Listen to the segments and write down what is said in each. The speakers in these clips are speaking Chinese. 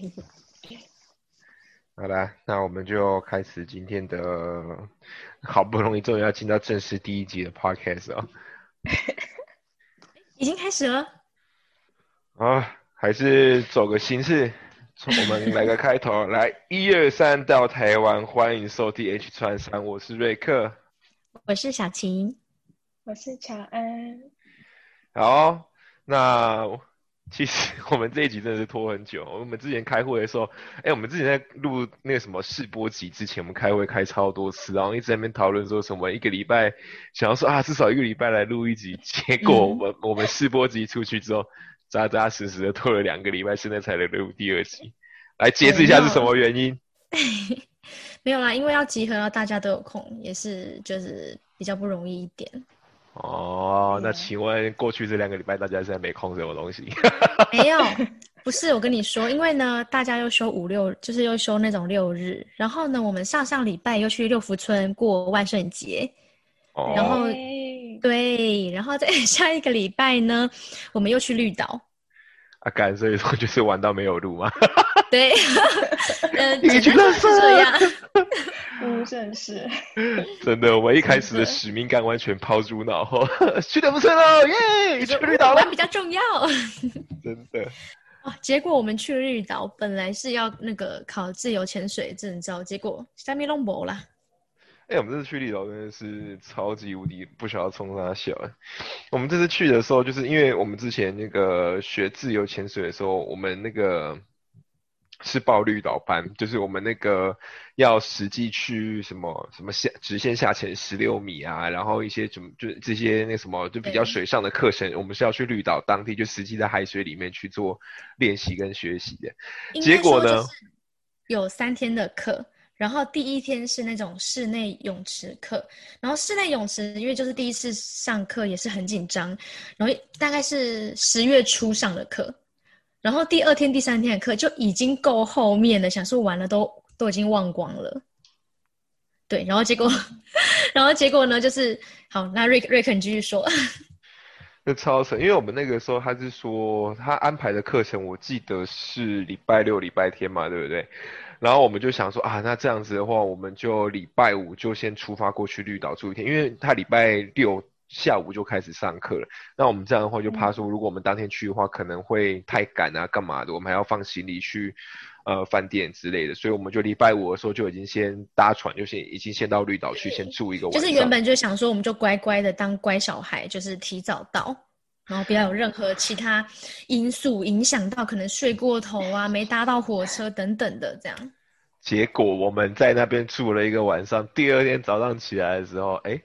好啦，那我们就开始今天的，好不容易终于要进到正式第一集的 podcast 哦。已经开始了。啊，还是走个形式，我们来个开头，来一二三到台湾，欢迎收听 H 川三，我是瑞克，我是小晴，我是乔安。好，那。其实 我们这一集真的是拖很久。我们之前开会的时候，哎，我们之前在录那个什么试播集之前，我们开会开超多次，然后一直在那边讨论说什么一个礼拜想要说啊，至少一个礼拜来录一集。结果我们我们试播集出去之后，扎扎实实的拖了两个礼拜，现在才来录第二集。来解释一下是什么原因？没有啦，因为要集合，大家都有空，也是就是比较不容易一点。哦，那请问过去这两个礼拜大家现在没空什么东西？没有，不是我跟你说，因为呢，大家又休五六，就是又休那种六日，然后呢，我们上上礼拜又去六福村过万圣节，然后对，然后在 下一个礼拜呢，我们又去绿岛。啊，干，所以说就是玩到没有路吗？对，嗯，你觉得是这样？嗯，真是。真的，我一开始的使命感完全抛诸脑后，去的不是喽，耶！去绿岛了比较重要。真的。哦，结果我们去绿岛，本来是要那个考自由潜水证照，结果下面弄没了。哎，我们这次去绿岛真的是超级无敌不晓得冲啥小。我们这次去的时候，就是因为我们之前那个学自由潜水的时候，我们那个是报绿岛班，就是我们那个要实际去什么什么下直线下潜十六米啊，然后一些什么就这些那什么就比较水上的课程，我们是要去绿岛当地就实际在海水里面去做练习跟学习的。结果呢，有三天的课。然后第一天是那种室内泳池课，然后室内泳池因为就是第一次上课也是很紧张，然后大概是十月初上的课，然后第二天、第三天的课就已经够后面了，想说完了都都已经忘光了，对，然后结果，然后结果呢就是好，那瑞瑞肯继续说，那超神，因为我们那个时候他是说他安排的课程，我记得是礼拜六、礼拜天嘛，对不对？然后我们就想说啊，那这样子的话，我们就礼拜五就先出发过去绿岛住一天，因为他礼拜六下午就开始上课了。那我们这样的话，就怕说，如果我们当天去的话，可能会太赶啊，干嘛的？我们还要放行李去呃饭店之类的，所以我们就礼拜五的时候就已经先搭船，就先已经先到绿岛去先住一个晚上。就是原本就想说，我们就乖乖的当乖小孩，就是提早到。然后不要有任何其他因素影响到，可能睡过头啊，没搭到火车等等的这样。结果我们在那边住了一个晚上，第二天早上起来的时候，哎，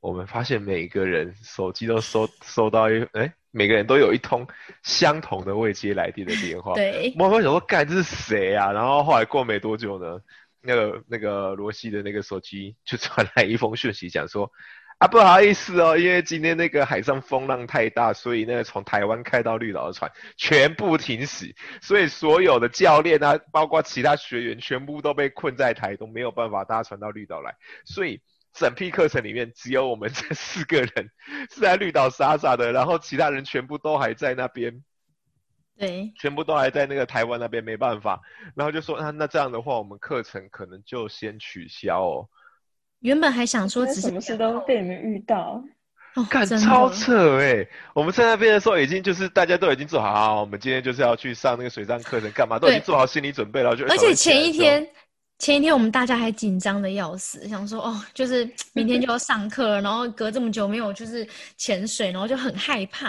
我们发现每个人手机都收收到一，哎，每个人都有一通相同的未接来电的电话。对。我们想说，干这是谁啊？然后后来过没多久呢，那个那个罗西的那个手机就传来一封讯息，讲说。啊，不好意思哦，因为今天那个海上风浪太大，所以那个从台湾开到绿岛的船全部停驶，所以所有的教练啊，包括其他学员，全部都被困在台东，没有办法搭船到绿岛来。所以整批课程里面，只有我们这四个人是在绿岛傻傻的，然后其他人全部都还在那边，对，全部都还在那个台湾那边，没办法，然后就说，那那这样的话，我们课程可能就先取消哦。原本还想说，什么事都被你们遇到，看超扯哎！我们在那边的时候，已经就是大家都已经做好，我们今天就是要去上那个水上课程，干嘛都已经做好心理准备了。就而且前一天，前一天我们大家还紧张的要死，想说哦，就是 明天就要上课，然后隔这么久没有就是潜水，然后就很害怕。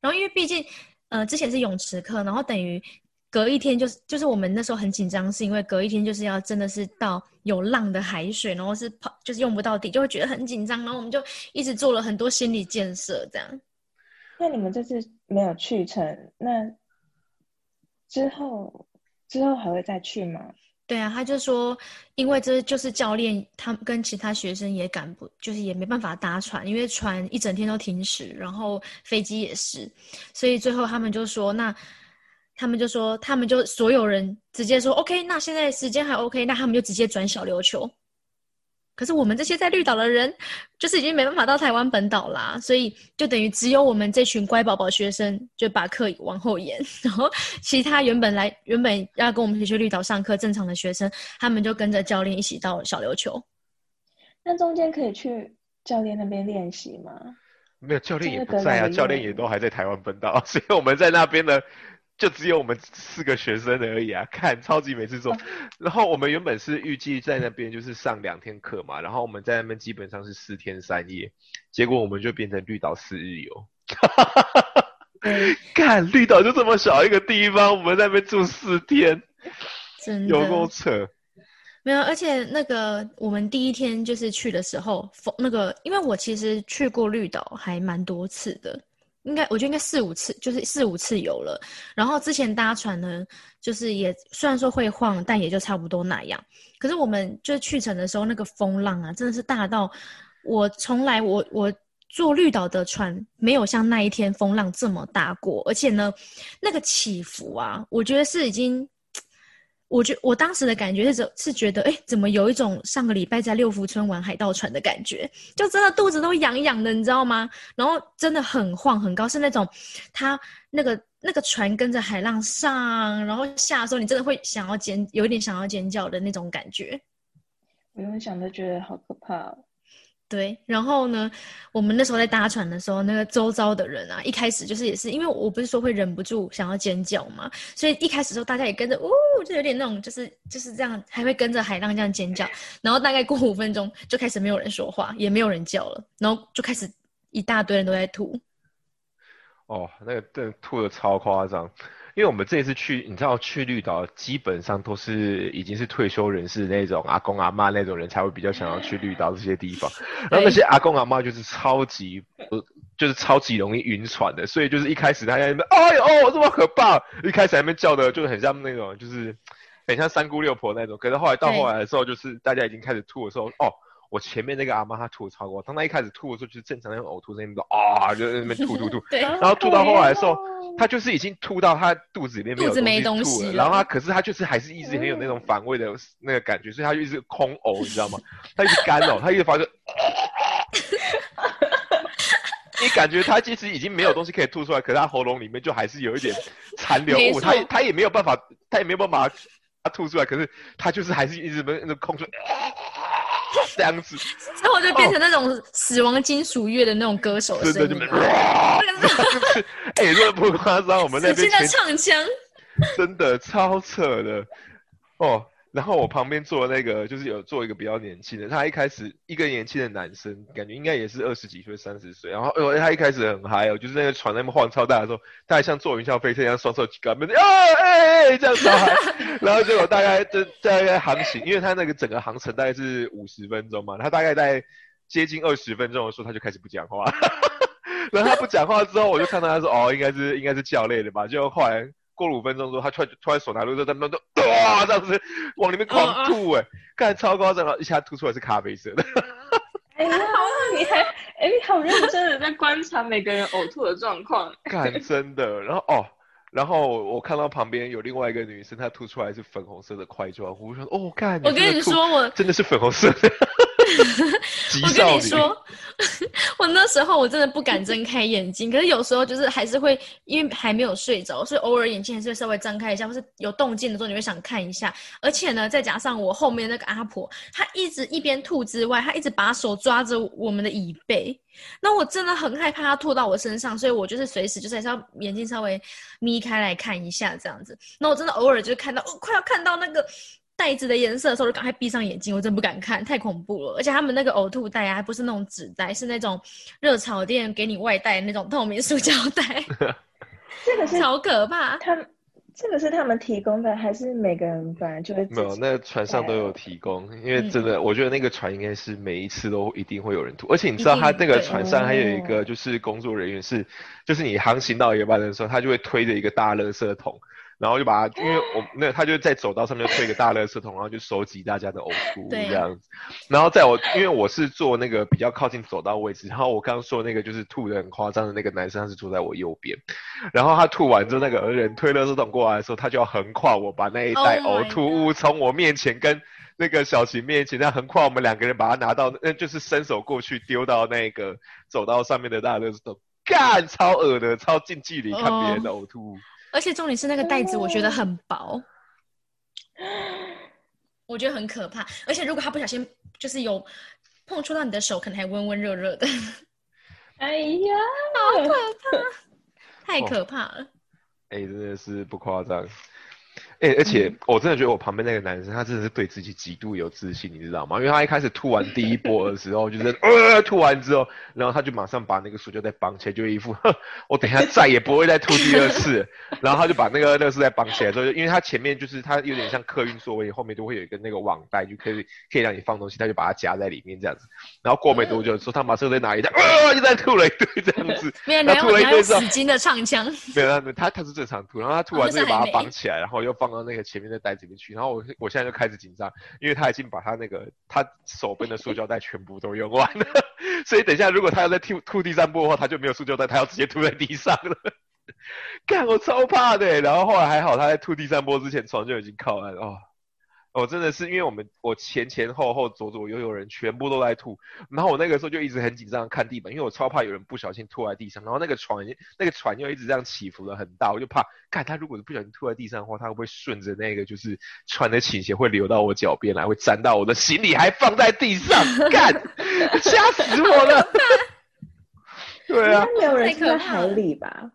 然后因为毕竟呃之前是泳池课，然后等于。隔一天就是就是我们那时候很紧张，是因为隔一天就是要真的是到有浪的海水，然后是跑就是用不到底，就会觉得很紧张，然后我们就一直做了很多心理建设，这样。那你们这次没有去成，那之后之后还会再去吗？对啊，他就说，因为这就是教练他跟其他学生也赶不，就是也没办法搭船，因为船一整天都停驶，然后飞机也是，所以最后他们就说那。他们就说，他们就所有人直接说 OK，那现在时间还 OK，那他们就直接转小琉球。可是我们这些在绿岛的人，就是已经没办法到台湾本岛啦，所以就等于只有我们这群乖宝宝学生就把课往后延，然后其他原本来原本要跟我们一起去绿岛上课正常的学生，他们就跟着教练一起到小琉球。那中间可以去教练那边练习吗？没有教练也不在啊，教练也都还在台湾本岛，所以我们在那边呢，就只有我们四个学生而已啊。看超级每次做，然后我们原本是预计在那边就是上两天课嘛，然后我们在那边基本上是四天三夜，结果我们就变成绿岛四日游。对，看绿岛就这么小一个地方，我们在那边住四天，真有够的扯。没有，而且那个我们第一天就是去的时候，风那个，因为我其实去过绿岛还蛮多次的，应该我觉得应该四五次，就是四五次有了。然后之前搭船呢，就是也虽然说会晃，但也就差不多那样。可是我们就是去程的时候，那个风浪啊，真的是大到我从来我我坐绿岛的船没有像那一天风浪这么大过，而且呢，那个起伏啊，我觉得是已经。我觉我当时的感觉是是觉得，哎，怎么有一种上个礼拜在六福村玩海盗船的感觉，就真的肚子都痒痒的，你知道吗？然后真的很晃很高，是那种它那个那个船跟着海浪上，然后下的时候，你真的会想要尖，有一点想要尖叫的那种感觉。我用想都觉得好可怕。对，然后呢，我们那时候在搭船的时候，那个周遭的人啊，一开始就是也是，因为我不是说会忍不住想要尖叫嘛，所以一开始的时候大家也跟着，呜，就有点那种，就是就是这样，还会跟着海浪这样尖叫。然后大概过五分钟，就开始没有人说话，也没有人叫了，然后就开始一大堆人都在吐。哦，那个真吐的超夸张，因为我们这一次去，你知道去绿岛基本上都是已经是退休人士那种阿公阿妈那种人才会比较想要去绿岛这些地方，然后那些阿公阿妈就是超级呃就是超级容易晕船的，所以就是一开始他在那边哎呦哦这么可怕，一开始在那边叫的就是很像那种就是很像三姑六婆那种，可是后来到对。后来的时候，就是大家已经开始吐的时候，哦。我前面那个阿妈她吐的超过，当她一开始吐的时候，就是正常那种呕吐声音，啊，就在那边吐吐吐，对，然后吐到后来的时候好可怜哦他就是已经吐到她肚子里面没有肚子没东东西了吐了，然后她可是她就是还是一直很有那种反胃的那个感觉，所以她就一直空呕，你知道吗？她一直干呕，她一直发出，你感觉他其实已经没有东西可以吐出来，可是他喉咙里面就还是有一点残留物，没错他也他也没有办法，他也没有办法把它吐出来，可是他就是还是一直那那空出来，这样子，之后就变成那种死亡金属乐的那种歌手的真的就声音 哎，真的不夸张，我们那死心的唱腔。真的超扯的。哦。然后我旁边坐的那个就是有坐一个比较年轻的，他一开始一个年轻的男生，感觉应该也是二十几岁、三十岁。然后呃，他一开始很嗨哦，就是那个船在那边晃超大的时候，他还像坐云霄飞车一样双手举高，那边啊哎哎这样子嗨。然后结果大概这大概航行，因为他那个整个航程大概是五十分钟嘛，他大概在接近二十分钟的时候他就开始不讲话。然后他不讲话之后，我就看到他说：“哦，应该是应该是教累了吧？”就后来过了五分钟之后，他突然突然手拿路就在那边都哇这样子往里面狂吐哎，看超夸张，然后一下吐出来是咖啡色的。哎呀，你还哎，你好认真的在观察每个人呕吐的状况。看真的，然后哦，然后我看到旁边有另外一个女生，她吐出来是粉红色的块状，我说哦，看，我跟你真的吐说，我真的是粉红色的，极 我跟。你说，我那时候我真的不敢睁开眼睛，可是有时候就是还是会，因为还没有睡着，所以偶尔眼睛还是会稍微张开一下，或是有动静的时候你会想看一下。而且呢，再加上我后面那个阿婆，她一直一边吐之外，她一直把手抓着我们的椅背，那我真的很害怕她吐到我身上，所以我就是随时就是还是要眼睛稍微眯开来看一下这样子。那我真的偶尔就看到，哦，快要看到那个。袋子的颜色的时候，就赶快闭上眼睛，我真不敢看，太恐怖了。而且他们那个呕吐袋啊，还不是那种纸袋，是那种热炒店给你外带的那种透明塑胶袋，这个是好可怕。他们，这个是他们提供的，还是每个人本来就会没有，那个船上都有提供，因为真的，我觉得那个船应该是每一次都一定会有人吐，而且你知道，他那个船上还有一个就是工作人员是，就是你航行到一半的时候，他就会推着一个大垃圾桶，然后就把它，因为我那他就在走道上面推一个大垃圾桶，然后就收集大家的呕吐物这样子。然后在我因为我是坐那个比较靠近走道位置，然后我刚刚说那个就是吐的很夸张的那个男生，他是坐在我右边，然后他吐完之后，那个人推垃圾桶过来的时候，他就要横跨我，把那一袋 Oh 呕吐物从我面前跟那个小琴面前，这样横跨我们两个人把它拿到，那就是伸手过去丢到那个走道上面的大垃圾桶，干超恶的，超近距离看别人的呕吐物。而且重点是那个袋子，我觉得很薄，我觉得很可怕。而且如果他不小心就是有碰触到你的手，可能还温温热热的，哎呀，好可怕，太可怕了。哎、真的是不夸张。哎、而且我真的觉得我旁边那个男生，他真的是对自己极度有自信，你知道吗？因为他一开始吐完第一波的时候，就是呃吐完之后，然后他就马上把那个塑胶袋绑起来，就一副 我等一下再也不会再吐第二次。然后他就把那个垃圾袋绑起来之后，因为他前面就是他有点像客运座位，后面都会有一个那个网袋，就可以可以让你放东西，他就把它夹在里面这样子。然后过没多久的时候，他马上再拿一袋，呃，又再吐了一堆这样子。没有，吐了一堆之后死，金的唱腔，没有，他他他是正常吐，然后他吐完哦之后把它绑起来，然后又放放到那个前面的袋子里面去，然后我我现在就开始紧张，因为他已经把他那个他手边的塑胶袋全部都用完了，所以等一下如果他要再吐吐第三波的话，他就没有塑胶袋，他要直接吐在地上了。看，我超怕的。然后后来还好，他在吐第三波之前床就已经靠岸了。哦，我真的是因为我们我前前后后左左右右人全部都在吐，然后我那个时候就一直很紧张看地板，因为我超怕有人不小心吐在地上，然后那个船那个船又一直这样起伏的很大，我就怕，看他如果不小心吐在地上的话，他会不会顺着那个就是船的倾斜会流到我脚边来，会沾到我的行李还放在地上，干，吓死我了。对啊应该，没有人太住在海里吧？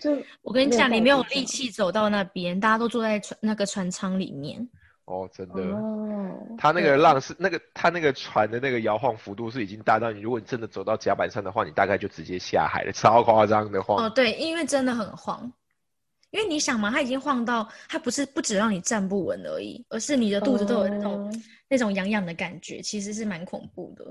就我跟你讲，你没有力气走到那边，大家都坐在船那个船舱里面。哦，真的。哦，它那个浪是那个它那个船的那个摇晃幅度是已经大到你，如果你真的走到甲板上的话，你大概就直接下海了，超夸张的晃。哦，对，因为真的很晃。因为你想嘛，它已经晃到，它不是不止让你站不稳而已，而是你的肚子都有那种、哦那种痒痒的感觉，其实是蛮恐怖的。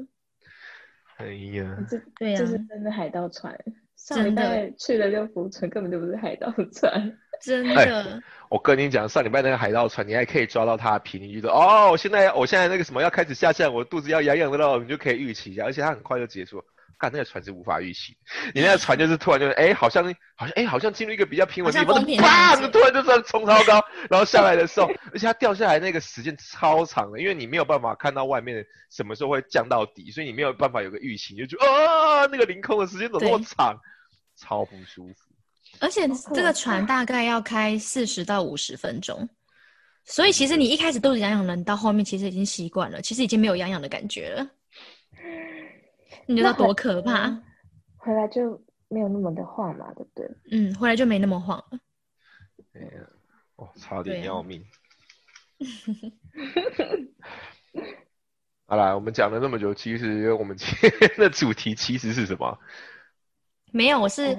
哎呀，这对呀、这是真的海盗船。上礼真的拜去的六福村根本就不是海盗船。真哎的。我跟你讲，上礼拜那个海盗船，你还可以抓到它的频率，就是哦，我现在我现在那个什么要开始下降，我肚子要痒痒的了，你就可以预期一下，而且它很快就结束了。干那个船是无法预期，你那个船就是突然就是哎、好像好像哎、好像进入一个比较平稳的地方，好像风平浪砰，突然就这样冲超高，然后下来的时候，而且它掉下来那个时间超长的，因为你没有办法看到外面什么时候会降到底，所以你没有办法有个预期，你就觉得啊，那个凌空的时间怎么那么长，超不舒服。而且这个船大概要开四十到五十分钟，所以其实你一开始肚子痒痒的，你到后面其实已经习惯了，其实已经没有痒痒的感觉了。你知道多可怕？嗯回来就没有那么的晃嘛，对不对？嗯，回来就没那么晃了。哎呀，哦，差点要命。好啦，我们讲了那么久，其实我们今天的主题其实是什么？没有，我是哦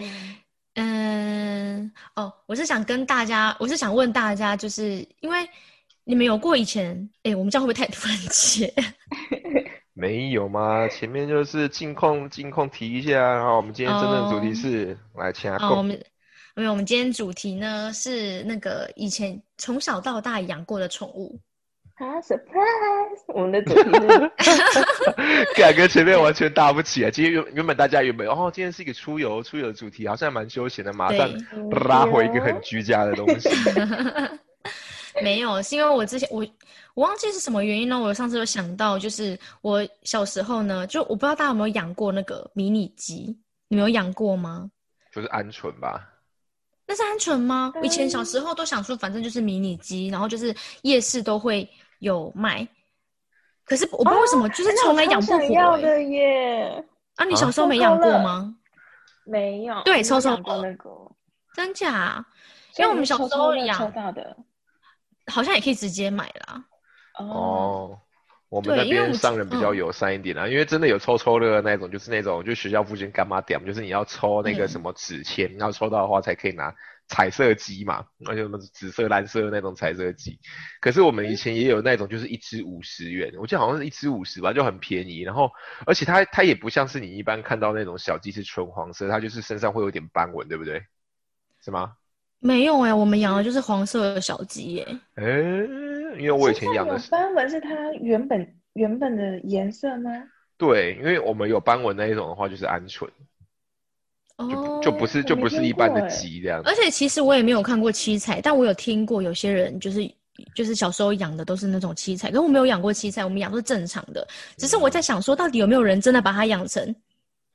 嗯哦，我是想跟大家，我是想问大家，就是因为你们有过以前，哎，我们这样会不会太突然切？没有吗？前面就是近况近况提一下，然后我们今天真正的主题是、来请阿哦，我贡。们没有，我们今天主题呢是那个以前从小到大养过的宠物。啊，surprise！我们的主题是 感觉前面完全搭不起啊。今天原原本大家原本哦，今天是一个出游出游的主题，好像蛮休闲的，马上拉回一个很居家的东西。没有，是因为我之前我我忘记是什么原因呢？我上次有想到，就是我小时候呢，就我不知道大家有没有养过那个迷你鸡，你们有养过吗？就是鹌鹑吧。那是鹌鹑吗？以前小时候都想说，反正就是迷你鸡，然后就是夜市都会有卖。可是我不知道为什么，就是从来养不活、要欸。的耶，啊，你小时候没养过吗？没有，对抽抽过那个，真假？因为我们小时候所以你是抽到的好像也可以直接买啦。哦，哦，我们那边商人比较嗯友善一点啊，因为真的有抽抽乐那种，就是那种就学校附近干嘛点，就是你要抽那个嗯什么纸签，要抽到的话才可以拿彩色机嘛，而且什么紫色、蓝色的那种彩色机。可是我们以前也有那种，就是一支五十元，我记得好像是一支五十吧，就很便宜。然后而且它它也不像是你一般看到那种小鸡是纯黄色，它就是身上会有点斑纹，对不对？是吗？没有哎、我们养的就是黄色的小鸡耶、诶，因为我以前养的是。斑纹是它原本原本的颜色吗？对，因为我们有斑纹那一种的话，就是鹌鹑，就就不是就不是一般的鸡这样子而。且其实我也没有看过七彩，但我有听过有些人就是就是小时候养的都是那种七彩，可是我没有养过七彩，我们养都是正常的。只是我在想说，到底有没有人真的把它养成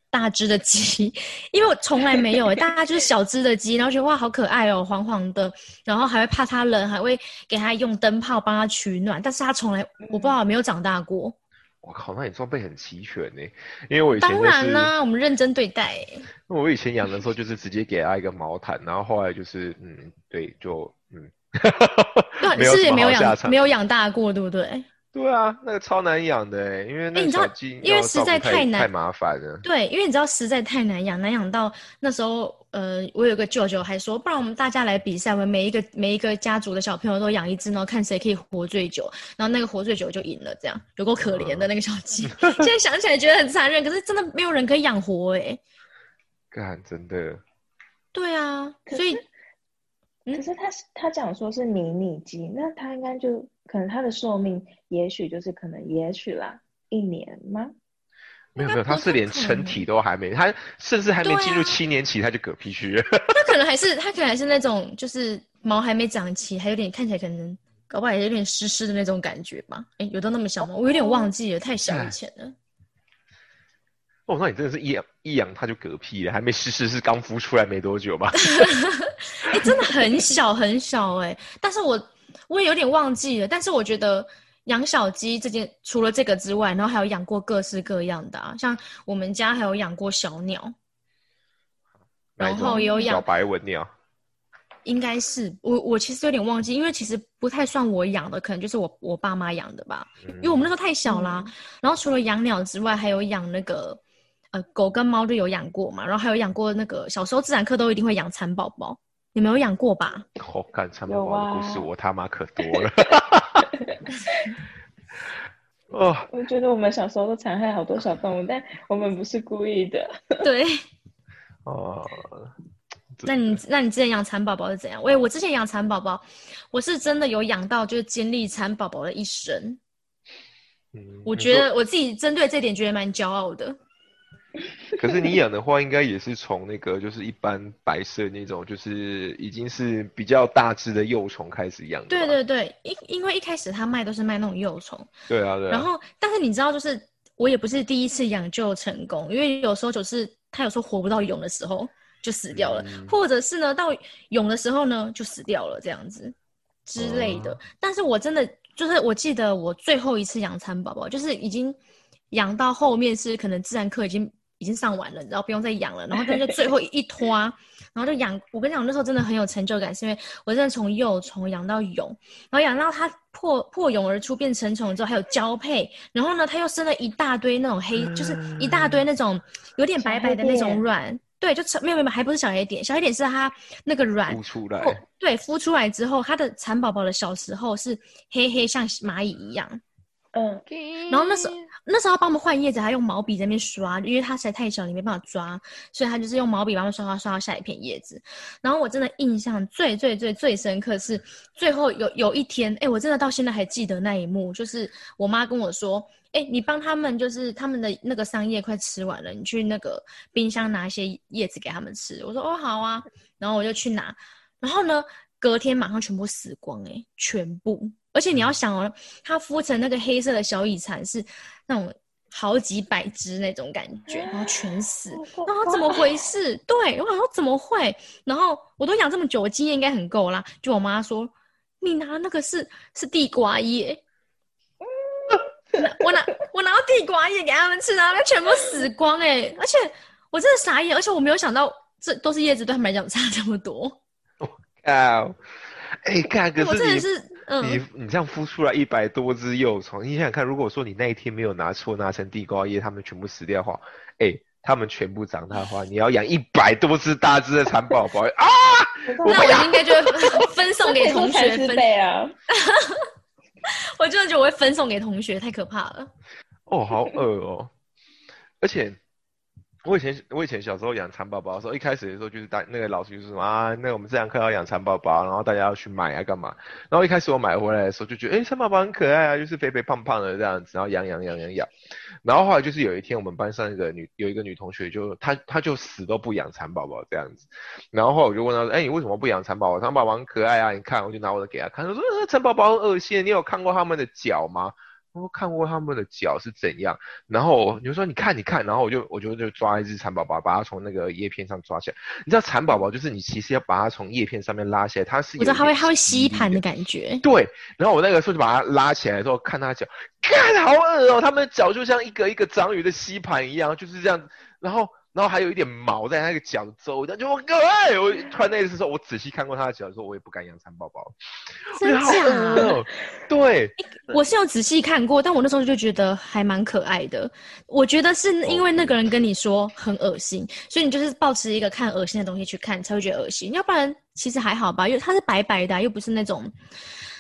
大只的鸡？因为我从来没有、欸，大家就是小只的鸡，然后觉得哇好可爱哦、黄黄的，然后还会怕它冷，还会给它用灯泡帮它取暖，但是它从来我不知道没有长大过。我靠，那你装备很齐全呢。因为我以前当就是然啦、我们认真对待、欸。我以前养的时候就是直接给它一个毛毯，然后后来就是嗯，对，就嗯，对是也没有养，没。有养大过，对不对？对啊，那个超难养的欸，因为那个哎你知道小鸡因为实在太难太麻烦了。对，因为你知道实在太难养，难养到那时候，呃，我有个舅舅还说，不然我们大家来比赛，我们每一个每一个家族的小朋友都养一只，然后看谁可以活最久，然后那个活最久就赢了，这样有够可怜的那个小鸡。现在想起来觉得很残忍，可是真的没有人可以养活哎、干，真的，对啊，可所以是嗯可是他是他讲说是迷你鸡，那他应该就可能他的寿命也许就是可能也许啦一年吗？没有没有，它应该不是连成体都还没，他甚至还没进入啊七年期，他就嗝屁去了。他可能还是 他可能还是那种就是毛还没长齐，还有点看起来可能搞不好也有点湿湿的那种感觉吧？哎，有到那么小吗？我有点忘记了，太小以前了。哦，那你真的是一养一养它就嗝屁了，还没试试是刚孵出来没多久吧？哎、真的很小很小哎、但是我我也有点忘记了。但是我觉得养小鸡这件，除了这个之外，然后还有养过各式各样的啊，像我们家还有养过小鸟，然后有养白文鸟，应该是我我其实有点忘记，因为其实不太算我养的，可能就是我我爸妈养的吧，因为我们那时候太小啦。然后除了养鸟之外，还有养那个呃狗跟猫都有养过嘛，然后还有养过那个小时候自然课都一定会养蚕宝宝，你没有养过吧？哦，干蚕宝有宝的故事啊我他妈可多了。哦，我觉得我们小时候都残害好多小动物，但我们不是故意的。对，哦，那你那你之前养蚕宝宝是怎样？喂，我之前养蚕宝宝，我是真的有养到，就是经历蚕宝宝的一生。嗯我觉得我自己针对这点觉得蛮骄傲的。可是你养的话，应该也是从那个就是一般白色那种，就是已经是比较大只的幼虫开始养。对对对，因因为一开始他卖都是卖那种幼虫，对啊对啊。然后但是你知道，就是我也不是第一次养就成功，因为有时候就是它有时候活不到蛹的时候就死掉了，嗯或者是呢到蛹的时候呢就死掉了这样子之类的。哦但是我真的就是我记得我最后一次养蚕宝宝，就是已经养到后面是可能自然课已经已经上完了，然后不用再养了，然后但是 最后一拖，然后就养。我跟你讲，那时候真的很有成就感，是因为我真的从幼虫养到蛹，然后养到它破破蛹而出变成虫之后，还有交配，然后呢，它又生了一大堆那种黑，就是一大堆那种有点白白的那种卵。对，就成没有没有，还不是小黑点，小黑点是它那个卵孵出来破，对，孵出来之后，它的蚕宝宝的小时候是黑黑像蚂蚁一样，嗯，然后那时候那时候帮我们换叶子，还用毛笔在那边刷，因为它实在太小，你没办法抓，所以他就是用毛笔帮我刷刷刷到下一片叶子。然后我真的印象最最最最深刻是最后有有一天，哎，我真的到现在还记得那一幕，就是我妈跟我说，哎，你帮他们就是他们的那个桑叶快吃完了，你去那个冰箱拿一些叶子给他们吃。我说哦好啊，然后我就去拿，然后呢，隔天马上全部死光、欸，全部。而且你要想哦，它孵成那个黑色的小蚁蚕是那种好几百只那种感觉，然后全死。然后怎么回事？对，我想说怎么会？然后我都养这么久，我经验应该很够啦。就我妈说，你拿那个是是地瓜叶。我拿我拿到地瓜叶给他们吃，然后全部死光哎、而且我真的傻眼，而且我没有想到这都是叶子对他们来讲差这么多。我靠！哎，看，可我真的是嗯，你你这样孵出来一百多只幼虫，你想想看，如果说你那一天没有拿错拿成地瓜叶，它们全部死掉的话，哎，它们全部长大的话，你要养一百多只大只的蚕宝宝啊！那我应该就会分 送给同学是分，啊！我真的觉得我会分送给同学，太可怕了。哦，好恶哦！而且我以前我以前小时候养蚕宝宝的时候，一开始的时候就是大那个老师就说什么啊，那我们这堂课要养蚕宝宝，然后大家要去买啊干嘛？然后一开始我买回来的时候就觉得，哎，蚕宝宝很可爱啊，就是肥肥胖胖的这样子，然后养养养养养。然后后来就是有一天我们班上一个女有一个女同学就她她就死都不养蚕宝宝这样子。然后后来我就问她说，哎，你为什么不养蚕宝宝？蚕宝宝很可爱啊，你看，我就拿我的给她看，她说蚕宝宝很恶心，你有看过他们的脚吗？我看过他们的脚是怎样，然后你就说你看你看，然后我就我就就抓一只蚕宝宝，把它从那个叶片上抓起来。你知道蚕宝宝就是你其实要把它从叶片上面拉起来，它是我知道它会它会吸盘的感觉。对，然后我那个时候就把它拉起来之后看它脚，看好恶哦，它们的脚就像一个一个章鱼的吸盘一样，就是这样，然后。然后还有一点毛在那个脚周，就我可爱。我突然那次说，我仔细看过他的脚，说我也不敢养蚕宝宝，真的假？对，我是有仔细看过，但我那时候就觉得还蛮可爱的。我觉得是因为那个人跟你说很恶心，所以你就是抱持一个看恶心的东西去看，才会觉得恶心。要不然其实还好吧，因为它是白白的，又不是那种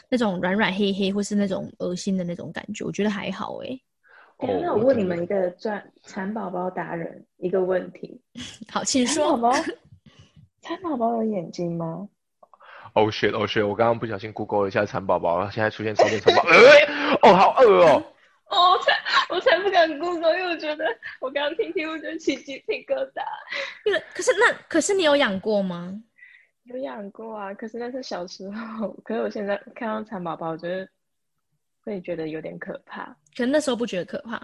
那种软软黑黑或是那种恶心的那种感觉，我觉得还好哎。那我问你们一个专蚕宝宝达人一个问题，好，请说。蚕宝宝，蚕宝宝有眼睛吗？Oh shit，Oh shit！我刚刚不小心 Google 了一下蚕宝宝，现在出现超多蚕宝宝。哦，好饿哦！哦，才我才不敢 Google，因为我觉得我刚刚听听，我就起鸡皮疙瘩。因为可是那可是你有养过吗？有养过啊，可是那是小时候。可是我现在看到蚕宝宝，我觉得。会觉得有点可怕，可能那时候不觉得可怕，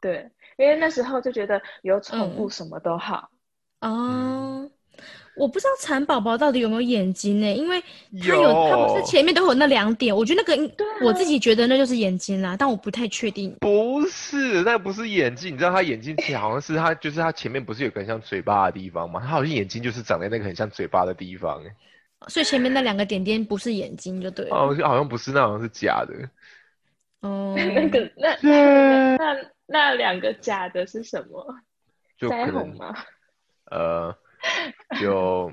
对，因为那时候就觉得有宠物什么都好。哦，我不知道蚕宝宝到底有没有眼睛呢？因为它有，它不是前面都有那两点，我觉得那个，我自己觉得那就是眼睛啦，但我不太确定。不是，那不是眼睛，你知道它眼睛好像是它，就是它前面不是有个像嘴巴的地方吗？它好像眼睛就是长在那个很像嘴巴的地方，所以前面那两个点点不是眼睛就对了。哦，好像不是，那好像是假的。哦，那个那那那两个假的是什么？就腮红吗？呃，就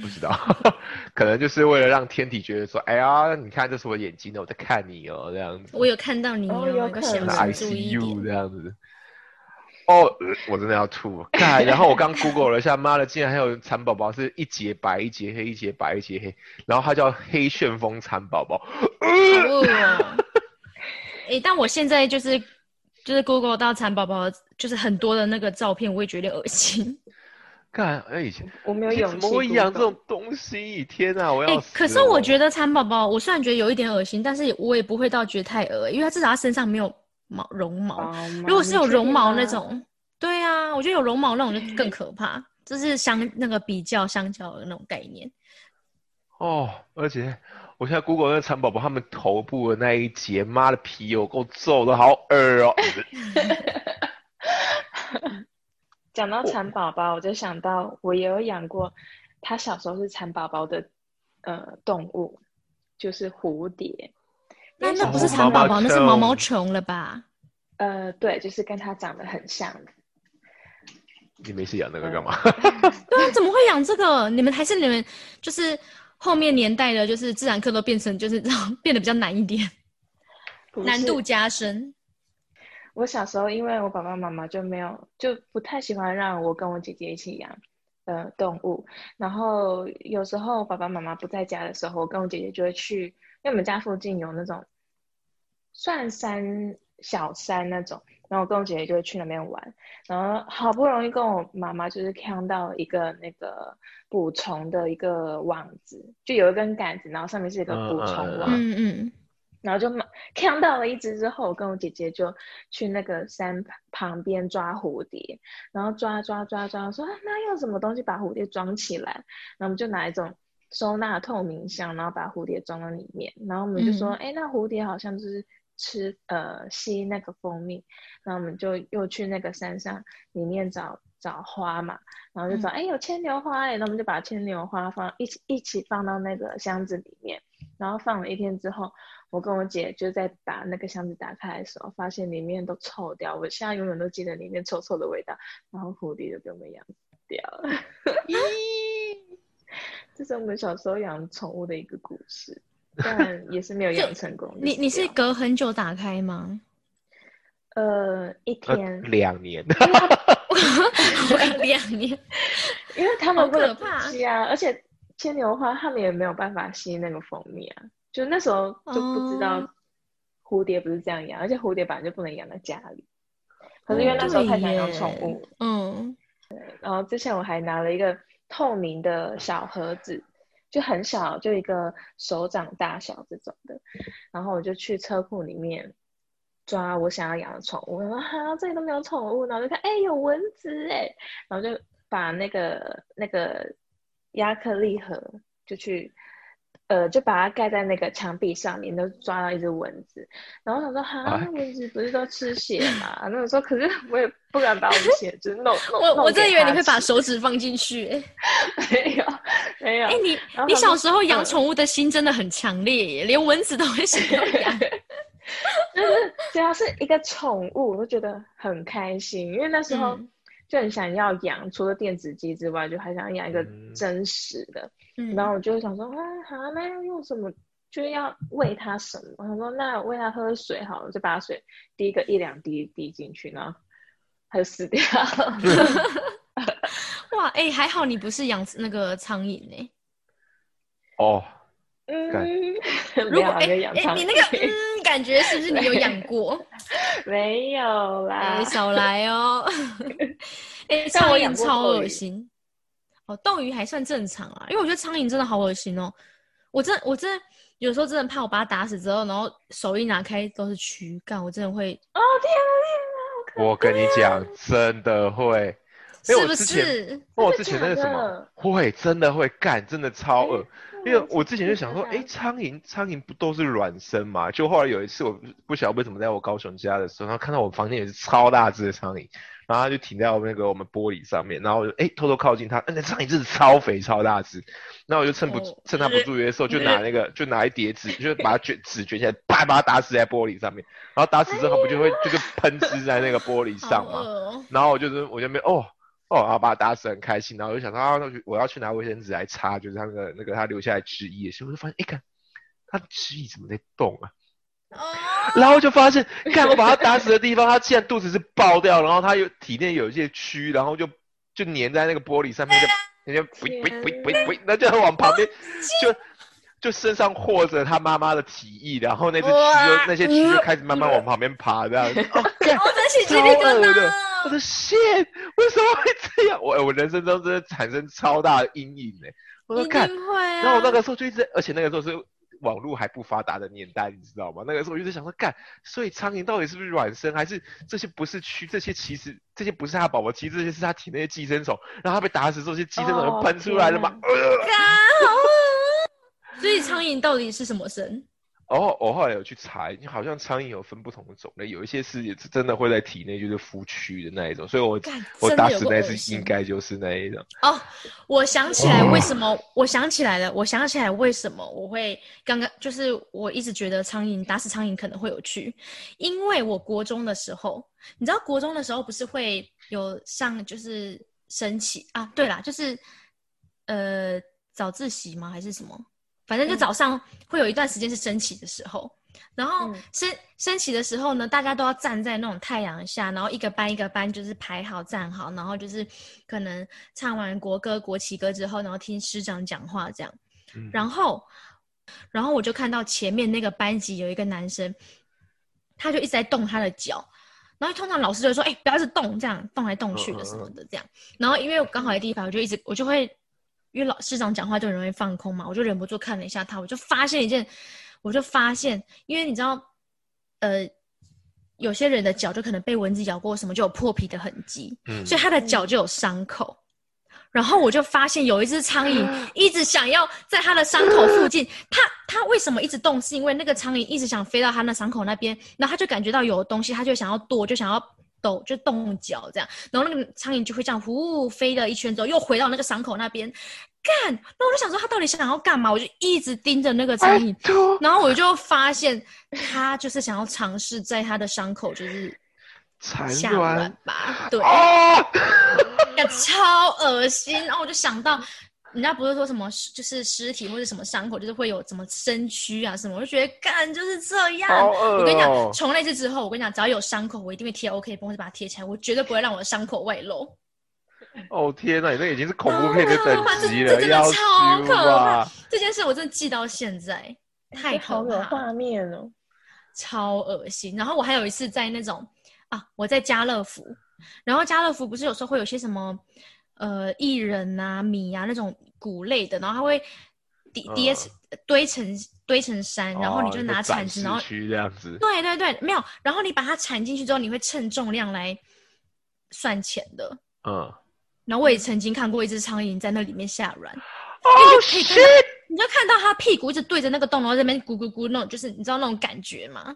不知道，可能就是为了让天体觉得说，哎呀，你看这是我眼睛的，我在看你哦，这样子。我有看到你哦，有可能 I see you 这样子。哦，我真的要吐！看，然后我刚 Google 了一下，妈的，竟然还有蚕宝宝是一节白一节黑，一节白一节黑，然后它叫黑旋风蚕宝宝。哎，但我现在就是就是 Google 到蚕宝宝，就是很多的那个照片，我也觉得恶心。看，哎，以前我没有养，怎么会养这种东西？天哪，我要死！可是我觉得蚕宝宝，我虽然觉得有一点恶心，但是我也不会到觉得太恶因为它至少它身上没有毛绒毛。如果是有绒毛那种，对啊，我觉得有绒毛那种就更可怕。这是相那个比较相较的那种概念。哦，而且。我现在 Google 那蚕宝宝，他们头部的那一节，妈的皮有够皱的，好恶哦。讲到蚕宝宝，我就想到我也有养过，它小时候是蚕宝宝的呃动物，就是蝴蝶。那那不是蚕宝宝，那是毛毛虫了吧？呃，对，就是跟它长得很像。你没事养那个干嘛？对啊，怎么会养这个？你们还是你们就是。后面年代的，就是自然课都变成就是变得比较难一点，难度加深。我小时候，因为我爸爸妈妈就没有，就不太喜欢让我跟我姐姐一起养呃动物。然后有时候爸爸妈妈不在家的时候，我跟我姐姐就会去，因为我们家附近有那种算山小山那种。然后我跟我姐姐就会去那边玩，然后好不容易跟我妈妈就是看到一个那个捕虫的一个网子，就有一根杆子，然后上面是一个捕虫网，嗯嗯，然后就看到了一只之后，我跟我姐姐就去那个山旁边抓蝴蝶，然后抓抓抓抓，说那用什么东西把蝴蝶装起来？然后我们就拿一种收纳透明箱，然后把蝴蝶装到里面，然后我们就说，哎，那蝴蝶好像就是。吃呃吸那个蜂蜜，然后我们就又去那个山上里面找找花嘛，然后就找哎有牵牛花哎，那我们就把牵牛花放一起一起放到那个箱子里面，然后放了一天之后，我跟我姐就在把那个箱子打开的时候，发现里面都臭掉，我现在永远都记得里面臭臭的味道，然后蝴蝶就被我们养掉了。咦 这是我们小时候养宠物的一个故事。但也是没有养成功。你你是隔很久打开吗？呃，一天两年。好可怜你。因为他 们不能怕吸啊，而且牵牛花他们也没有办法吸那个蜂蜜啊，就那时候就不知道哦蝴蝶不是这样养，而且蝴蝶本来就不能养在家里。可是因为哦那时候太想养宠物，嗯，然后之前我还拿了一个透明的小盒子，就很小，就一个手掌大小这种的，然后我就去车库里面抓我想要养的宠物，然后哈这里都没有宠物，然后就看哎有蚊子哎，然后就把那个那个亚克力盒就去。呃，就把它盖在那个墙壁上面，都抓到一只蚊子。然后我想说，哈，蚊子不是都吃血吗？那我说，可是我也不敢把我的血就是弄 弄。我我真以为你会把手指放进去、欸。没有没有。哎、你你小时候养嗯宠物的心真的很强烈耶，连蚊子都会想要 养。就是只要是一个宠物，我都觉得很开心，因为那时候嗯就很想要养，除了电子鸡之外，就还想要养一个嗯真实的。嗯，然后我就想说，啊，好，那要用什么？就是要喂它什么？我想说，那喂它喝水好了，就把水滴个一两滴滴进去，然后它就死掉了。哇，哎、还好你不是养那个苍蝇呢、哦，嗯，如果哎哎、没有养苍你那个 感觉是不是你有养过？没有啦哎、，少来哦。哎、但苍蝇超恶心。哦，斗鱼还算正常啊，因为我觉得苍蝇真的好恶心哦。我真我真的有时候真的怕我把它打死之后，然后手一拿开都是蛆，干我真的会，哦天啊天啊，我跟你讲，真的会，因为是我之前，是？因为我之前那个什么的会真的会干，真的超恶。因为我之前就想说，哎哎，苍蝇苍蝇不都是卵生嘛？就后来有一次，我不不晓得为什么在我高雄家的时候，然后看到我房间也是超大只的苍蝇，然后它就停在我那个我们玻璃上面，然后我就哎偷偷靠近它，那苍蝇真的超肥超大只，然后我就趁不哦趁它不注意的时候，就拿那个就拿一叠纸，就是把它卷纸卷起来，啪把它打死在玻璃上面，然后打死之后它不就会就是喷汁在那个玻璃上嘛？好恶哦然后我就是我就没哦哦，然后把他打死很开心，然后我就想到啊，那就我要去拿卫生纸来擦，就是他那个那个他留下来汁液的时候，我就发现哎看他的汁液怎么在动啊？哦 然后就发现，看我把他打死的地方，他竟然肚子是爆掉，然后他有体内有一些蛆，然后就就粘在那个玻璃上面，就人家不不不不不，那就往旁边就。就身上和着他妈妈的体液，然后那只蛆就那些蛆就开始慢慢往旁边爬，这样子。哦，干哦，真起鸡超皮疙恶的瘩。我的 shit，为什么会这样？我我人生中真的产生超大的阴影呢。我说一看，定会啊！然后我那个时候就一直，而且那个时候是网络还不发达的年代，你知道吗？那个时候我就在想说，干，所以苍蝇到底是不是卵生，还是这些不是蛆？这些其实这些不是它宝宝，其实这些是它体内的寄生虫。然后它被打死之后，这些寄生虫就哦喷出来了嘛。干好恶所以苍蝇到底是什么生？哦，我后来有去查，好像苍蝇有分不同的种类，有一些是真的会在体内就是孵蛆的那一种，所以我我打死那只够恶心应该就是那一种。哦，我想起来为什么，我想起来了，我想起来为什么我会刚刚就是我一直觉得苍蝇打死苍蝇可能会有趣，因为我国中的时候，你知道国中的时候不是会有上就是升旗啊？对啦，就是呃早自习吗？还是什么？反正就嗯早上会有一段时间是升旗的时候，然后嗯升升旗的时候呢，大家都要站在那种太阳下，然后一个班一个班就是排好站好，然后就是可能唱完国歌、国旗歌之后，然后听师长讲话这样。嗯然后，然后我就看到前面那个班级有一个男生，他就一直在动他的脚。然后通常老师就会说：“哎、不要一直动，这样动来动去的什么的，这样。”然后因为我刚好在第一排，我就一直我就会，因为老师长讲话就很容易放空嘛，我就忍不住看了一下他，我就发现一件，我就发现，因为你知道，呃，有些人的脚就可能被蚊子咬过，什么就有破皮的痕迹，嗯所以他的脚就有伤口。然后我就发现有一只苍蝇一直想要在他的伤口附近，它它为什么一直动？是因为那个苍蝇一直想飞到他那伤口那边，然后他就感觉到有东西，他就想要躲，就想要抖，就动脚这样。然后那个苍蝇就会这样呼飞了一圈之后，又回到那个伤口那边，干。那我就想说他到底想要干嘛？我就一直盯着那个苍蝇，然后我就发现他就是想要尝试在他的伤口就是产下卵卵吧，对。哦，超恶心。然后我就想到，人家不是说什么就是尸体或者什么伤口，就是会有什么身躯啊什么，我就觉得干就是这样。我跟你讲，哦从那次之后，我跟你讲，只要有伤口，我一定会贴 OK 绷，或者把它贴起来，我绝对不会让我的伤口外露。哦天哪，你这已经是恐怖片的等级了，这这真的要超可怕？这件事我真的记到现在，太可怕了。画面了。超恶心。然后我还有一次在那种啊，我在家乐福，然后家乐福不是有时候会有些什么呃薏仁啊、米啊那种谷类的，然后它会叠叠堆成堆成山，然后你就拿铲子，然后区这样子，对对对，没有，然后你把它铲进去之后，你会称重量来算钱的。嗯，然后我也曾经看过一只苍蝇在那里面下卵，哦你就可以看到，你就看到它屁股一直对着那个洞，然后在那边咕咕咕那种，就是你知道那种感觉吗？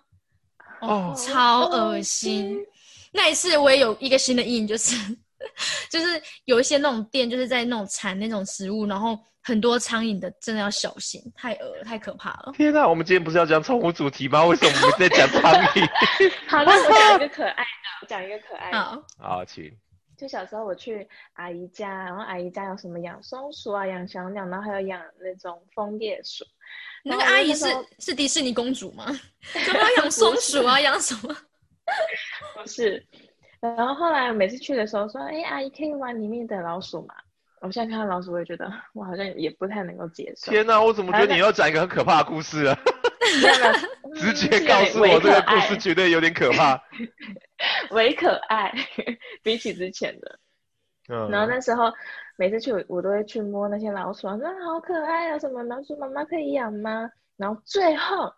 哦超恶心。那一次我也有一个新的阴影，就是 就是有一些那种店，就是在那种产那种食物，然后很多苍蝇的，真的要小心，太恶了，太可怕了。天哪，我们今天不是要讲宠物主题吗？为什么我们在讲苍蝇？好，那我讲一个可爱的，我讲一个可爱的。好，好，请。就小时候我去阿姨家，然后阿姨家有什么养松鼠啊、养小鸟，然后还有养那种枫叶鼠。那个阿姨是是迪士尼公主吗？怎么要养松鼠啊？养什么？不是，然后后来每次去的时候说，哎，阿姨可以玩里面的老鼠吗？我现在看到老鼠，我也觉得我好像也不太能够接受。天哪，我怎么觉得你要讲一个很可怕的故事啊？直接嗯告诉我这个故事绝对有点可怕。微可爱，比起之前的。嗯，然后那时候每次去我我都会去摸那些老鼠，我说啊好可爱啊，什么老鼠妈妈可以养吗？然后最后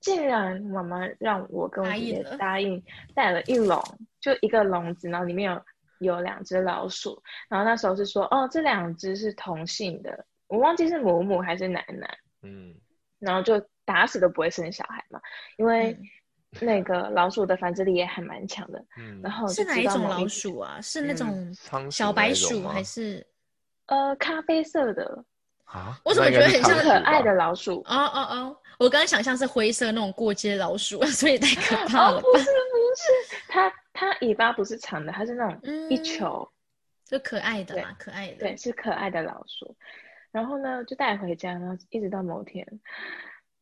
竟然妈妈让我跟我姐姐答应了答应带了一笼，就一个笼子，然后里面有有两只老鼠，然后那时候是说哦这两只是同性的，我忘记是母母还是奶奶，嗯，然后就打死都不会生小孩嘛，因为那个老鼠的繁殖力也还蛮强的，嗯然后是哪一种老鼠啊？是那嗯种小白鼠还是？呃咖啡色的啊？我怎么觉得很像可爱的老鼠。哦哦哦！我刚刚想象是灰色那种过街老鼠，所以太可怕了？不是不是，它它尾巴不是长的，它是那种一嗯球，就可爱的嘛，可爱的。对，是可爱的老鼠。然后呢，就带回家，然后一直到某天，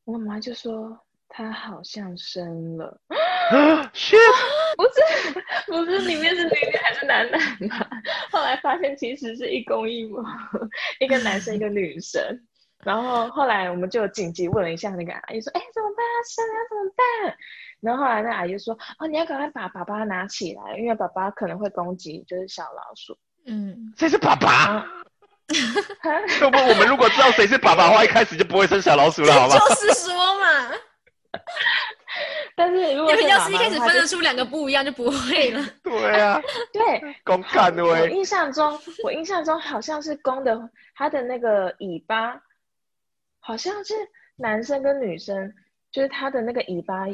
我妈就说它好像生了，shit，不是不是里面是女女还是男男嘛？后来发现其实是一公一母，一个男生一个女生。然后后来我们就紧急问了一下那个阿姨说：“哎，怎么办？生了怎么办？”然后后来那阿姨就说：“哦，你要赶快把爸爸拿起来，因为爸爸可能会攻击就是小老鼠。嗯，谁是爸爸？啊要不我们如果知道谁是爸爸的话，一开始就不会生小老鼠了，好吗？就是说嘛，但是如果是你们要是一开始分得出两个不一样，就不会了。对啊，对，公干的我喂，印象中，我印象中好像是公的，它的那个尾巴好像是男生跟女生，就是他的那个尾巴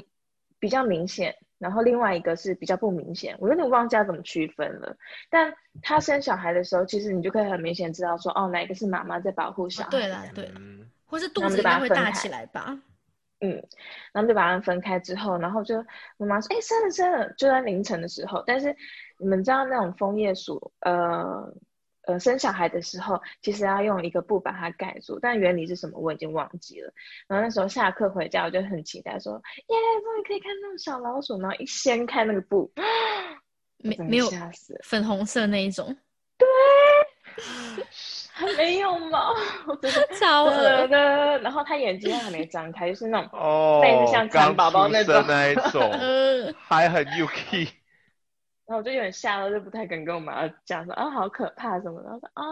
比较明显，然后另外一个是比较不明显，我有点忘记要怎么区分了。但他生小孩的时候，其实你就可以很明显知道说，哦，哪个是妈妈在保护小孩。对啦，对啦，嗯或是肚子应该会它分开大起来吧？嗯，然后就把它们分开之后，然后就妈妈说：“哎，生了生了！”就在凌晨的时候。但是你们知道那种枫叶鼠，呃呃，生小孩的时候，其实要用一个布把它盖住，但原理是什么我已经忘记了。然后那时候下课回家，我就很期待说：“耶，终于可以看到小老鼠！”然后一掀开那个布，没没有吓死，粉红色那一种，还没有毛，我真的超恶。的。然后他眼睛还没张开，就是那种哦，类似像蚕刚宝宝那种生那一种，呃，还很 UK，然后我就有点吓到，就不太敢跟我妈讲说啊，好可怕什么的。然后说啊，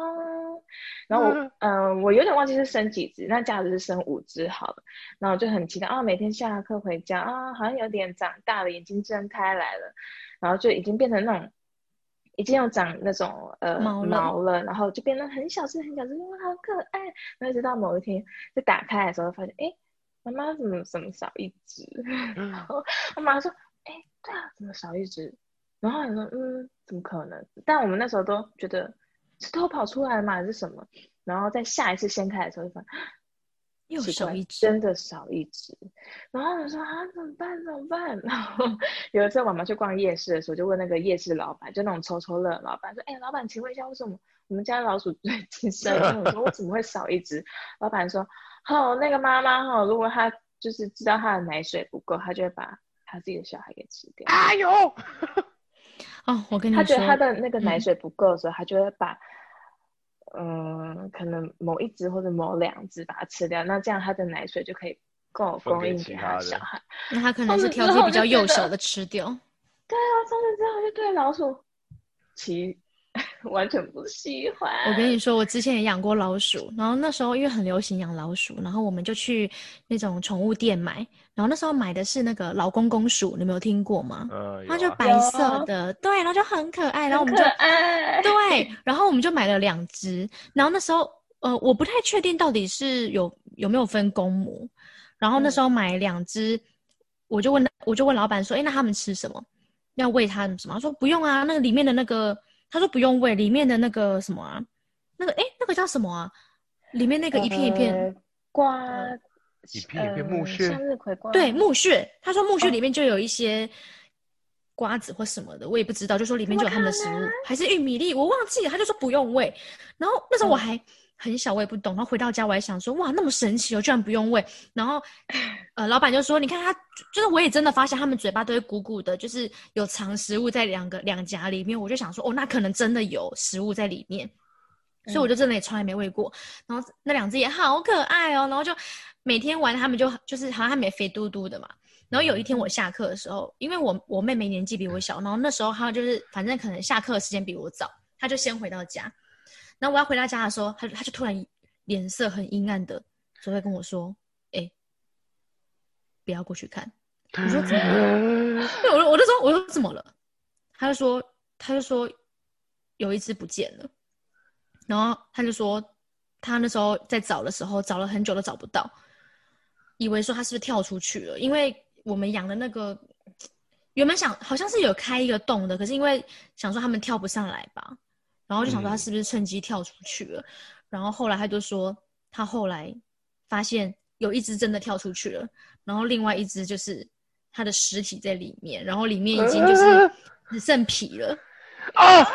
然后我嗯嗯、我有点忘记是生几只，那假如是生五只好了。然后我就很期待啊，每天下课回家啊，好像有点长大了，眼睛睁开来了，然后就已经变成那种。已经有长那种呃毛了毛了，然后就变得很小只很小只，哇，好可爱。然后直到某一天就打开的时候，发现哎，妈妈怎么怎么少一只？然后我妈说，哎，对啊，怎么少一只？然后你说，嗯，怎么可能？但我们那时候都觉得是偷跑出来的吗？还是什么？然后在下一次掀开的时候，就发现 又少一只，真的少一只。然后我说啊，怎么办？怎么办？然后有一次我们去逛夜市的时候，就问那个夜市老板，就那种抽抽乐老板说，哎，老板，请问一下，为什么我们家老鼠最近 生病，我说我怎么会少一只？老板说，哦，那个妈妈哈，如果她就是知道她的奶水不够，她就会把她自己的小孩给吃掉。哎呦，哦，我跟你说，他觉得他的那个奶嗯水不够的时候，她就会把，嗯，可能某一只或者某两只把它吃掉，那这样他的奶水就可以够供应给他的小孩。那他可能是挑一些比较幼小的吃掉。对啊，从此之后就对老鼠其完全不喜欢。我跟你说，我之前也养过老鼠，然后那时候因为很流行养老鼠，然后我们就去那种宠物店买，然后那时候买的是那个老公公鼠，你没有听过吗？嗯，有啊它就白色的，对，然后就很可爱，然后我们就对，然后我们就买了两只，然后那时候呃我不太确定到底是有有没有分公母，然后那时候买两只，我就问我就问老板说，哎，那他们吃什么？要喂它们什么？他说不用啊，那个里面的那个，他说不用喂，里面的那个什么啊，那个哎那个叫什么啊？里面那个一片一片，呃瓜，一片一片呃木屑向日葵瓜，对，木屑，他说木屑哦。里面就有一些瓜子或什么的，我也不知道，就说里面就有他们的食物还是玉米粒，我忘记了，他就说不用喂。然后那时候我嗯还很小，我也不懂。然后回到家我还想说，哇，那么神奇哦，居然不用喂。然后呃，老板就说，你看他，就是我也真的发现他们嘴巴都会鼓鼓的，就是有藏食物在两个两颊里面。我就想说，哦，那可能真的有食物在里面。所以我就真的也从来没喂过，然后那两只也好可爱哦，然后就每天玩，他们就就是好像它们也肥嘟嘟的嘛。然后有一天我下课的时候，因为我我妹妹年纪比我小，然后那时候她就是反正可能下课的时间比我早，她就先回到家。然后我要回到家的时候，他他就突然脸色很阴暗的，就会跟我说：“哎、不要过去看。”我说怎么了？对，我就我就说我说怎么了？他就说他就说有一只不见了，然后他就说他那时候在找的时候找了很久都找不到，以为说他是不是跳出去了？因为我们养的那个原本想好像是有开一个洞的，可是因为想说他们跳不上来吧，然后就想说他是不是趁机跳出去了？然后后来他就说他后来发现有一只真的跳出去了，然后另外一只就是他的尸体在里面，然后里面已经就是只剩皮了，啊啊！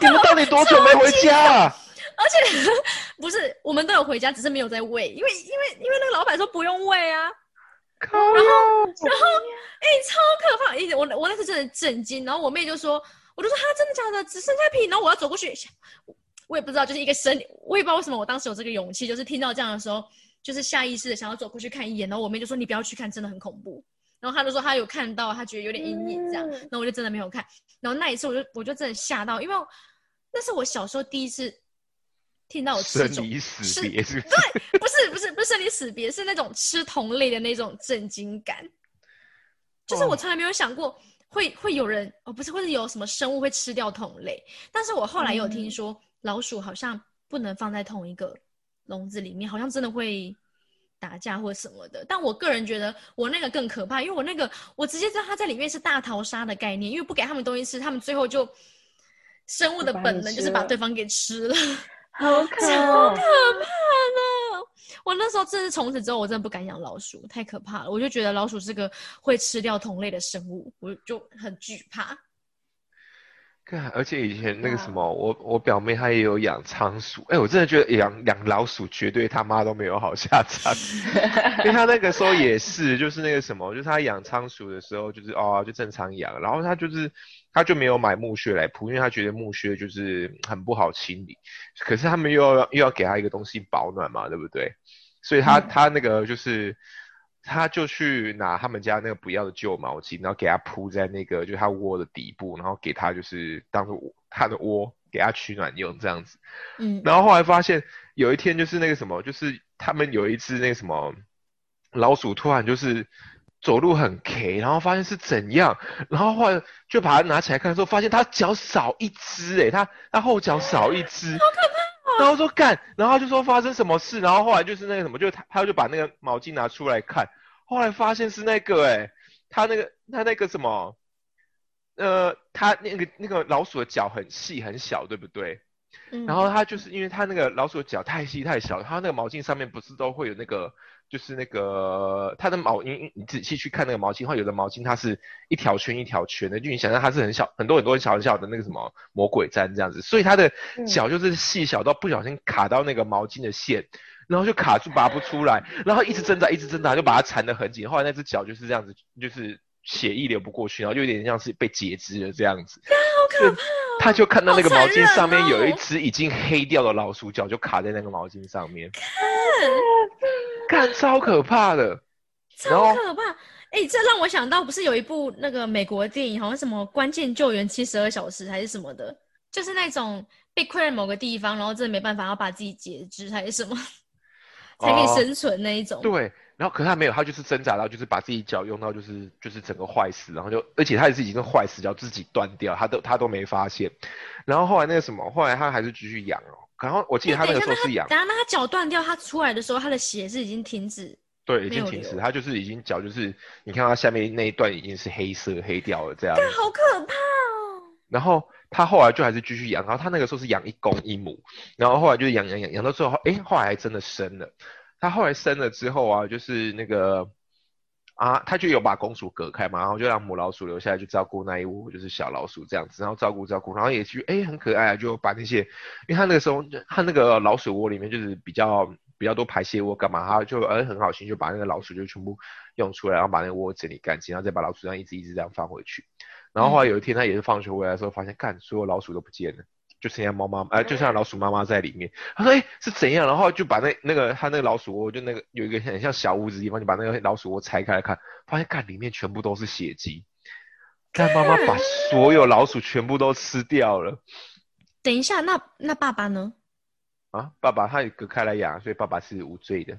你们到底多久没回家啊？而且 不是我们都有回家，只是没有在喂，因为因为因为那个老板说不用喂啊，然后然后哎、超可怕！一我我那次真的震惊，然后我妹就说，我就说哈真的假的，只剩下皮，然后我要走过去，我也不知道，就是一个生，我也不知道为什么我当时有这个勇气，就是听到这样的时候，就是下意识的想要走过去看一眼，然后我妹就说你不要去看，真的很恐怖。然后他就说他有看到，他觉得有点阴影这样，嗯然后我就真的没有看。然后那一次我就我就真的吓到，因为那是我小时候第一次听到有吃生种离死别是不是？不是不是不是生离死别，是那种吃同类的那种震惊感。就是我哦从来没有想过会会有人哦，不是，或者有什么生物会吃掉同类。但是我后来有听嗯说，老鼠好像不能放在同一个笼子里面，好像真的会打架或什么的。但我个人觉得我那个更可怕，因为我那个我直接知道它在里面是大逃杀的概念，因为不给他们东西吃，他们最后就生物的本能就是把对方给吃了。好可 超可怕的！我那时候真是从此之后，我真的不敢养老鼠，太可怕了。我就觉得老鼠是个会吃掉同类的生物，我就很惧怕。看，而且以前那个什么，我我表妹她也有养仓鼠，哎，我真的觉得养养老鼠绝对他妈都没有好下场，因为她那个时候也是，就是那个什么，就是她养仓鼠的时候，就是哦就正常养，然后她就是她就没有买木屑来铺，因为她觉得木屑就是很不好清理，可是他们又要又要给她一个东西保暖嘛，对不对？所以她嗯。她那个就是。他就去拿他们家那个不要的旧毛巾，然后给它铺在那个就是它窝的底部，然后给它就是当做它的窝，给它取暖用这样子。嗯，然后后来发现有一天就是那个什么，就是他们有一只那个什么老鼠突然就是走路很 K，然后发现是怎样，然后后来就把它拿起来看的时候，发现它脚少一只，诶，它它后脚少一只，好可怕。然后说干，然后他就说发生什么事，然后后来就是那个什么，就他他就把那个毛巾拿出来看，后来发现是那个诶，他那个他那个什么，呃，他那个那个老鼠的脚很细很小，对不对？嗯然后他就是因为他那个老鼠的脚太细太小，他那个毛巾上面不是都会有那个就是那个它的毛，你你仔细去看那个毛巾的话，有的毛巾它是一条圈一条圈的，就你想象它是很小很多很多很小很小的那个什么魔鬼毡这样子，所以它的脚就是细小到不小心卡到那个毛巾的线，然后就卡住拔不出来，然后一直挣扎一直挣扎就把它缠得很紧，后来那只脚就是这样子，就是血液流不过去，然后就有点像是被截肢了这样子。好可怕！他就看到那个毛巾上面有一只已经黑掉的老鼠脚，就卡在那个毛巾上面。看，超可怕的，超可怕！哎，这让我想到，不是有一部那个美国电影，好像什么《关键救援七十二小时》还是什么的，就是那种被困在某个地方，然后真的没办法要把自己截肢还是什么，才可以生存那一种。对。然后，可是他没有，他就是挣扎到，就是把自己脚用到，就是就是整个坏死，然后就，而且他也是已经坏死，脚自己断掉，他都他都没发现。然后后来那个什么，后来他还是继续养哦。然后我记得他那个时候是养。等下，那他脚断掉，他出来的时候，他的血是已经停止。对，已经停止，他就是已经脚就是，你看他下面那一段已经是黑色黑掉了这样。好可怕哦。然后他后来就还是继续养，然后他那个时候是养一公一母，然后后来就是养养养养到最后，哎，后来还真的生了。他后来生了之后啊，就是那个啊，他就有把公鼠隔开嘛，然后就让母老鼠留下来去照顾那一窝就是小老鼠这样子，然后照顾照顾，然后也去哎很可爱啊，就把那些，因为他那个时候他那个老鼠窝里面就是比较比较多排泄物干嘛，他就哎很好心就把那个老鼠就全部用出来，然后把那个窝整理干净，然后再把老鼠这样一直一直这样放回去，然后后来有一天他也是放学回来的时候发现，干所有老鼠都不见了。就剩下猫妈，哎，就剩下老鼠妈妈在里面。他说：“哎，是怎样？”然后就把那那个他那个老鼠窝，就那个有一个很像小屋子地方，就把那个老鼠窝拆开来看，发现看里面全部都是血迹。看妈妈把所有老鼠全部都吃掉了。等一下，那那爸爸呢？啊，爸爸他也隔开来养，所以爸爸是无罪的。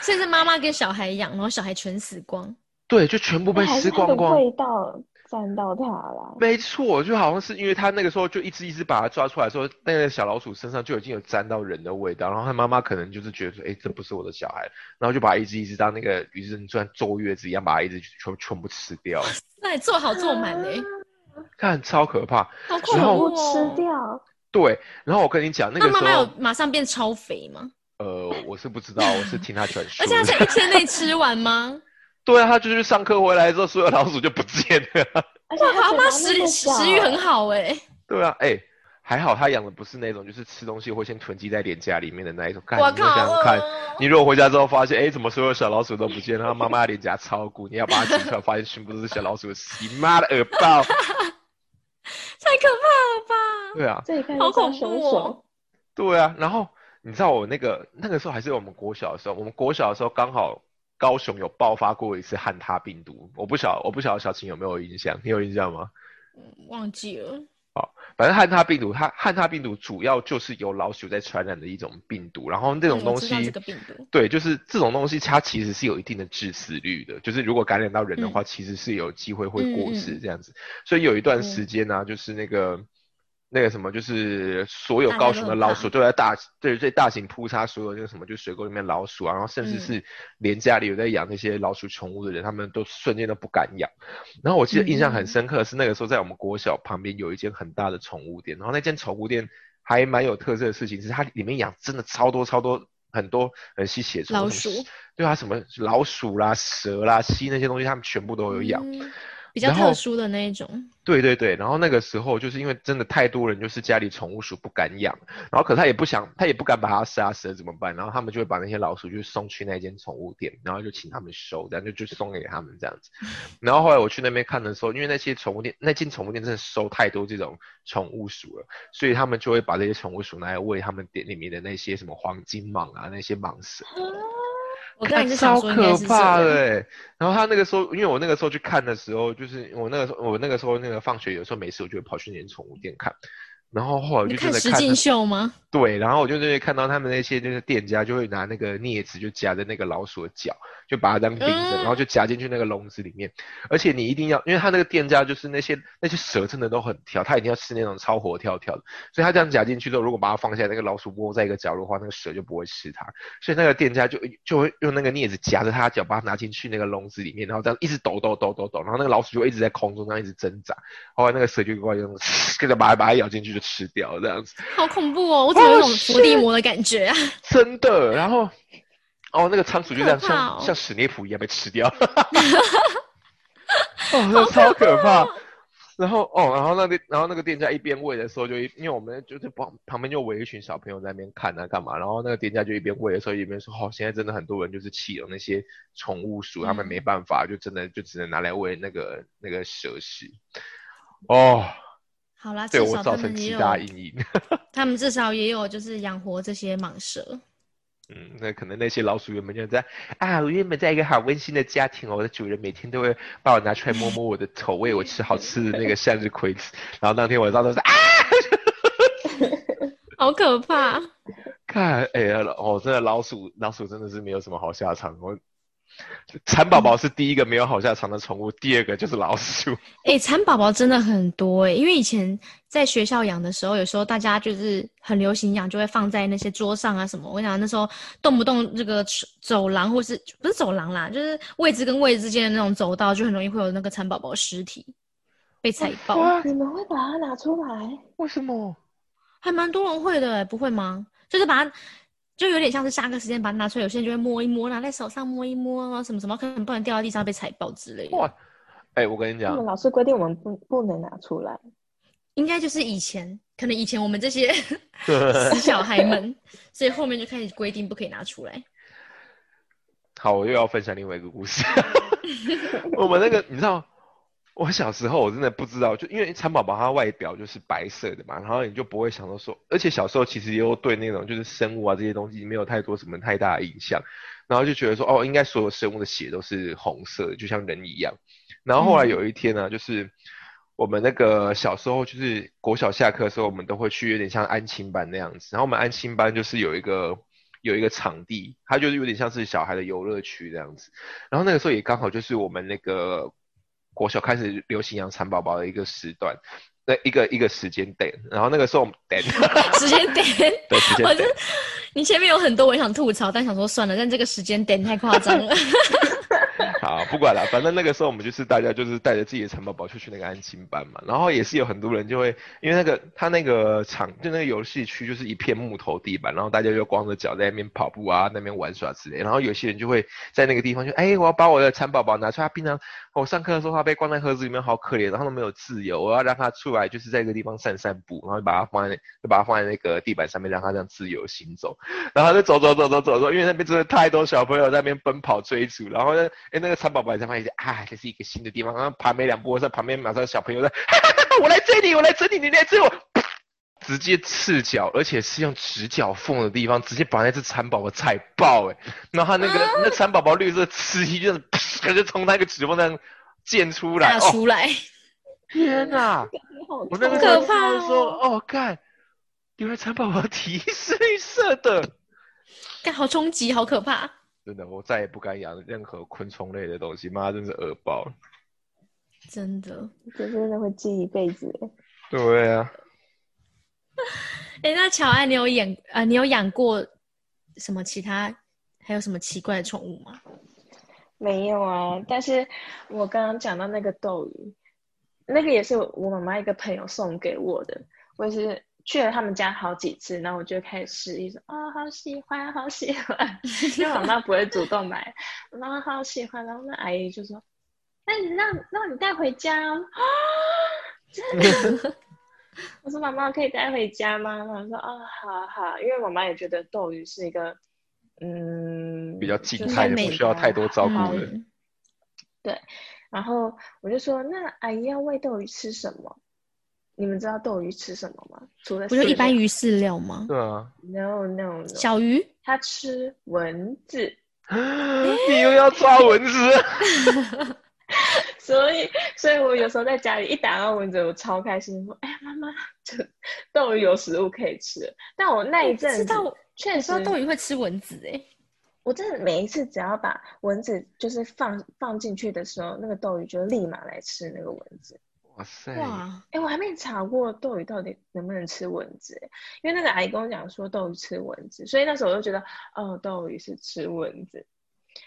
所以是妈妈跟小孩养，然后小孩全死光。对，就全部被吃光光。味道。沾到它了，没错，就好像是因为他那个时候就一只一只把它抓出来，说那个小老鼠身上就已经有沾到人的味道，然后他妈妈可能就是觉得说，哎，这不是我的小孩，然后就把一只一只当那个鱼人转坐月子一样，把它一只全全部吃掉。那你做好做满嘞，看超可怕，好恐怖吃掉。对，然后我跟你讲，那个妈妈有马上变超肥吗？呃，我是不知道，我是听他传 说。而且他在一天内吃完吗？对啊，他就是上课回来之后，所有老鼠就不见了。哇，他妈食食欲很好哎。对啊，哎，还好他养的不是那种就是吃东西会先囤积在脸颊里面的那一种。我靠！看，你如果回家之后发现，哎，怎么所有小老鼠都不见了？他妈妈脸颊超鼓，你要把它挤出来，发现全部都是小老鼠的屎，妈的耳爆！太可怕了吧？对啊，好恐怖哦。对啊，然后你知道我那个那个时候还是我们国小的时候，我们国小的时候刚好。高雄有爆发过一次汉他病毒，我不晓我不晓得小晴有没有印象？你有印象吗？嗯，忘记了。好，反正汉他病毒，它汉他病毒主要就是由老鼠在传染的一种病毒，然后这种东西，这个病毒，对，就是这种东西，它其实是有一定的致死率的，就是如果感染到人的话，其实是有机会会过世这样子。所以有一段时间呢，就是那个。那个什么，就是所有高雄的老鼠都在大，对，最大型扑杀所有那个什么，就水沟里面老鼠啊，然后甚至是连家里有在养那些老鼠宠物的人，他们都瞬间都不敢养。然后我记得印象很深刻的是那个时候在我们国小旁边有一间很大的宠物店，然后那间宠物店还蛮有特色的事情是它里面养真的超多超多很多很吸血虫老鼠，对啊，什么老鼠啦、蛇啦、蜥那些东西，他们全部都有养。比较特殊的那一种，对对对，然后那个时候就是因为真的太多人，就是家里宠物鼠不敢养，然后可他也不想，他也不敢把它杀死了怎么办？然后他们就会把那些老鼠就送去那间宠物店，然后就请他们收，然后就就送给他们这样子。然后后来我去那边看的时候，因为那些宠物店那间宠物店真的收太多这种宠物鼠了，所以他们就会把这些宠物鼠拿来喂他们店里面的那些什么黄金蟒啊，那些蟒蛇。超可怕的，然后他那个时候，因为我那个时候去看的时候，就是我那个时候，我那个时候那个放学有时候没事，我就跑去那间宠物店看。然后后来我就在看实境秀吗？对，然后我就在看到他们那些就是店家就会拿那个镊子就夹着那个老鼠的脚，就把它当钉子，然后就夹进去那个笼子里面。而且你一定要，因为他那个店家就是那些那些蛇真的都很挑，他一定要吃那种超活跳跳的，所以他这样夹进去之后，如果把它放下，那个老鼠窝在一个角落的话，那个蛇就不会吃它。所以那个店家就就会用那个镊子夹着他的脚，把它拿进去那个笼子里面，然后这样一直抖抖抖抖抖，然后那个老鼠就一直在空中这样一直挣扎，后来那个蛇就过来用 跟着把它把它咬进去就吃掉这样子。好恐怖哦！我怎么有种伏地魔的感觉啊？真的，然后哦，那个仓鼠就这样像、哦像史内普一样被吃掉，哦，那超可怕。然后哦，然后那个然后那个店家一边喂的时候，就一因为我们就是旁旁边就围一群小朋友在那边看啊干嘛，然后那个店家就一边喂的时候一边说，哦，现在真的很多人就是弃了那些宠物鼠，他们嗯没办法，就真的就只能拿来喂那个那个蛇食。哦，好啦，对我造成极大阴影。他们至少也有就是养活这些蟒蛇。嗯，那可能那些老鼠原本就在啊，我原本在一个好温馨的家庭哦，我的主人每天都会把我拿出来摸摸我的头，喂我吃好吃的那个向日葵，然后当天晚上都是啊，好可怕！看，哎呀，哦，真的老鼠，老鼠真的是没有什么好下场。我蚕宝宝是第一个没有好下场的宠物，第二个就是老鼠。哎、蚕宝宝真的很多哎、因为以前在学校养的时候，有时候大家就是很流行养，就会放在那些桌上啊什么。我想那时候动不动这个走廊或是不是走廊啦，就是位置跟位置之间的那种走道，就很容易会有那个蚕宝宝尸体被踩爆，你们会把它拿出来？为什么？还蛮多人会的、欸，不会吗？就是把它。就有点像是下课时间把它拿出来，有些人就会摸一摸，拿在手上摸一摸啊，什么什么，可能不能掉到地上被踩爆之类的。哇，哎，我跟你讲我们，老师规定我们不不能拿出来。应该就是以前，可能以前我们这些死小孩们，所以后面就开始规定不可以拿出来。好，我又要分享另外一个故事。我们那个，你知道，我小时候我真的不知道，就因为蚕宝宝它外表就是白色的嘛，然后你就不会想到说，而且小时候其实又对那种就是生物啊这些东西没有太多什么太大的印象，然后就觉得说，哦，应该所有生物的血都是红色的，就像人一样。然后后来有一天呢，就是我们那个小时候就是国小下课的时候，我们都会去有点像安亲班那样子，然后我们安亲班就是有一个。有一个场地，它就是有点像是小孩的游乐区这样子。然后那个时候也刚好就是我们那个国小开始流行养蚕宝宝的一个时段，那一个一个时间点。然后那个时候我们点 时间点，对时间点，你前面有很多我想吐槽，但想说算了，但这个时间点太夸张了。不管了，反正那个时候我们就是大家就是带着自己的蚕宝宝就去那个安亲班嘛。然后也是有很多人就会因为那个他那个场就那个游戏区就是一片木头地板，然后大家就光着脚在那边跑步啊，那边玩耍之类。然后有些人就会在那个地方就哎，我要把我的蚕宝宝拿出来，平常我上课的时候他被关在盒子里面好可怜，然后都没有自由，我要让他出来，就是在一个地方散散步，然后把它放在就把它放在那个地板上面，让他这样自由行走。然后就走走走走走走，因为那边真的太多小朋友在那边奔跑追逐，然后呢，哎那个蚕宝宝也在发现啊，这是一个新的地方，然后爬没两步，在旁边马上小朋友在，哈哈哈，我来追你，我来追你，你来追我。直接赤脚，而且是用直角缝的地方，直接把那只蚕宝宝踩爆哎、然后他那个、那蚕宝宝绿色刺衣就是噗就从那个指缝那样溅出来，出来，天哪！好 我那个好可怕时候说，哦，看，原来蚕宝宝体是绿色的。干好冲击，好可怕。真的，我再也不敢养任何昆虫类的东西，妈，真是恶爆了。真的。这真的会记一辈子耶。对啊，哎、那乔安，你有养呃，你有养过什么其他还有什么奇怪的宠物吗？没有啊，但是我刚刚讲到那个斗鱼，那个也是我妈妈一个朋友送给我的，我也是去了他们家好几次，然后我就开始示意说啊、好喜欢，好喜欢，因为妈妈不会主动买，然后好喜欢，然后那阿姨就说，那你让让你带回家哦啊，真的。我说妈妈可以带回家吗？然后说啊，好好，因为妈妈也觉得斗鱼是一个，嗯，比较静就是态的，不需要太多照顾的。对然后我就说，那阿姨要喂斗鱼吃什么？你们知道斗鱼吃什么吗？除了不就一般鱼饲料吗？对啊，？No No No，小鱼它吃蚊子，你又要抓蚊子？所以所以我有时候在家里一打到蚊子，我超开心，说哎呀妈妈，这斗鱼有食物可以吃。但我那一阵子知道确实我知道斗鱼会吃蚊子哎、我真的每一次只要把蚊子就是放放进去的时候，那个斗鱼就立马来吃那个蚊子。哇塞！哇，哎，我还没查过斗鱼到底能不能吃蚊子，欸因为那个阿姨跟我讲说斗鱼吃蚊子，所以那时候我就觉得，哦，斗鱼是吃蚊子。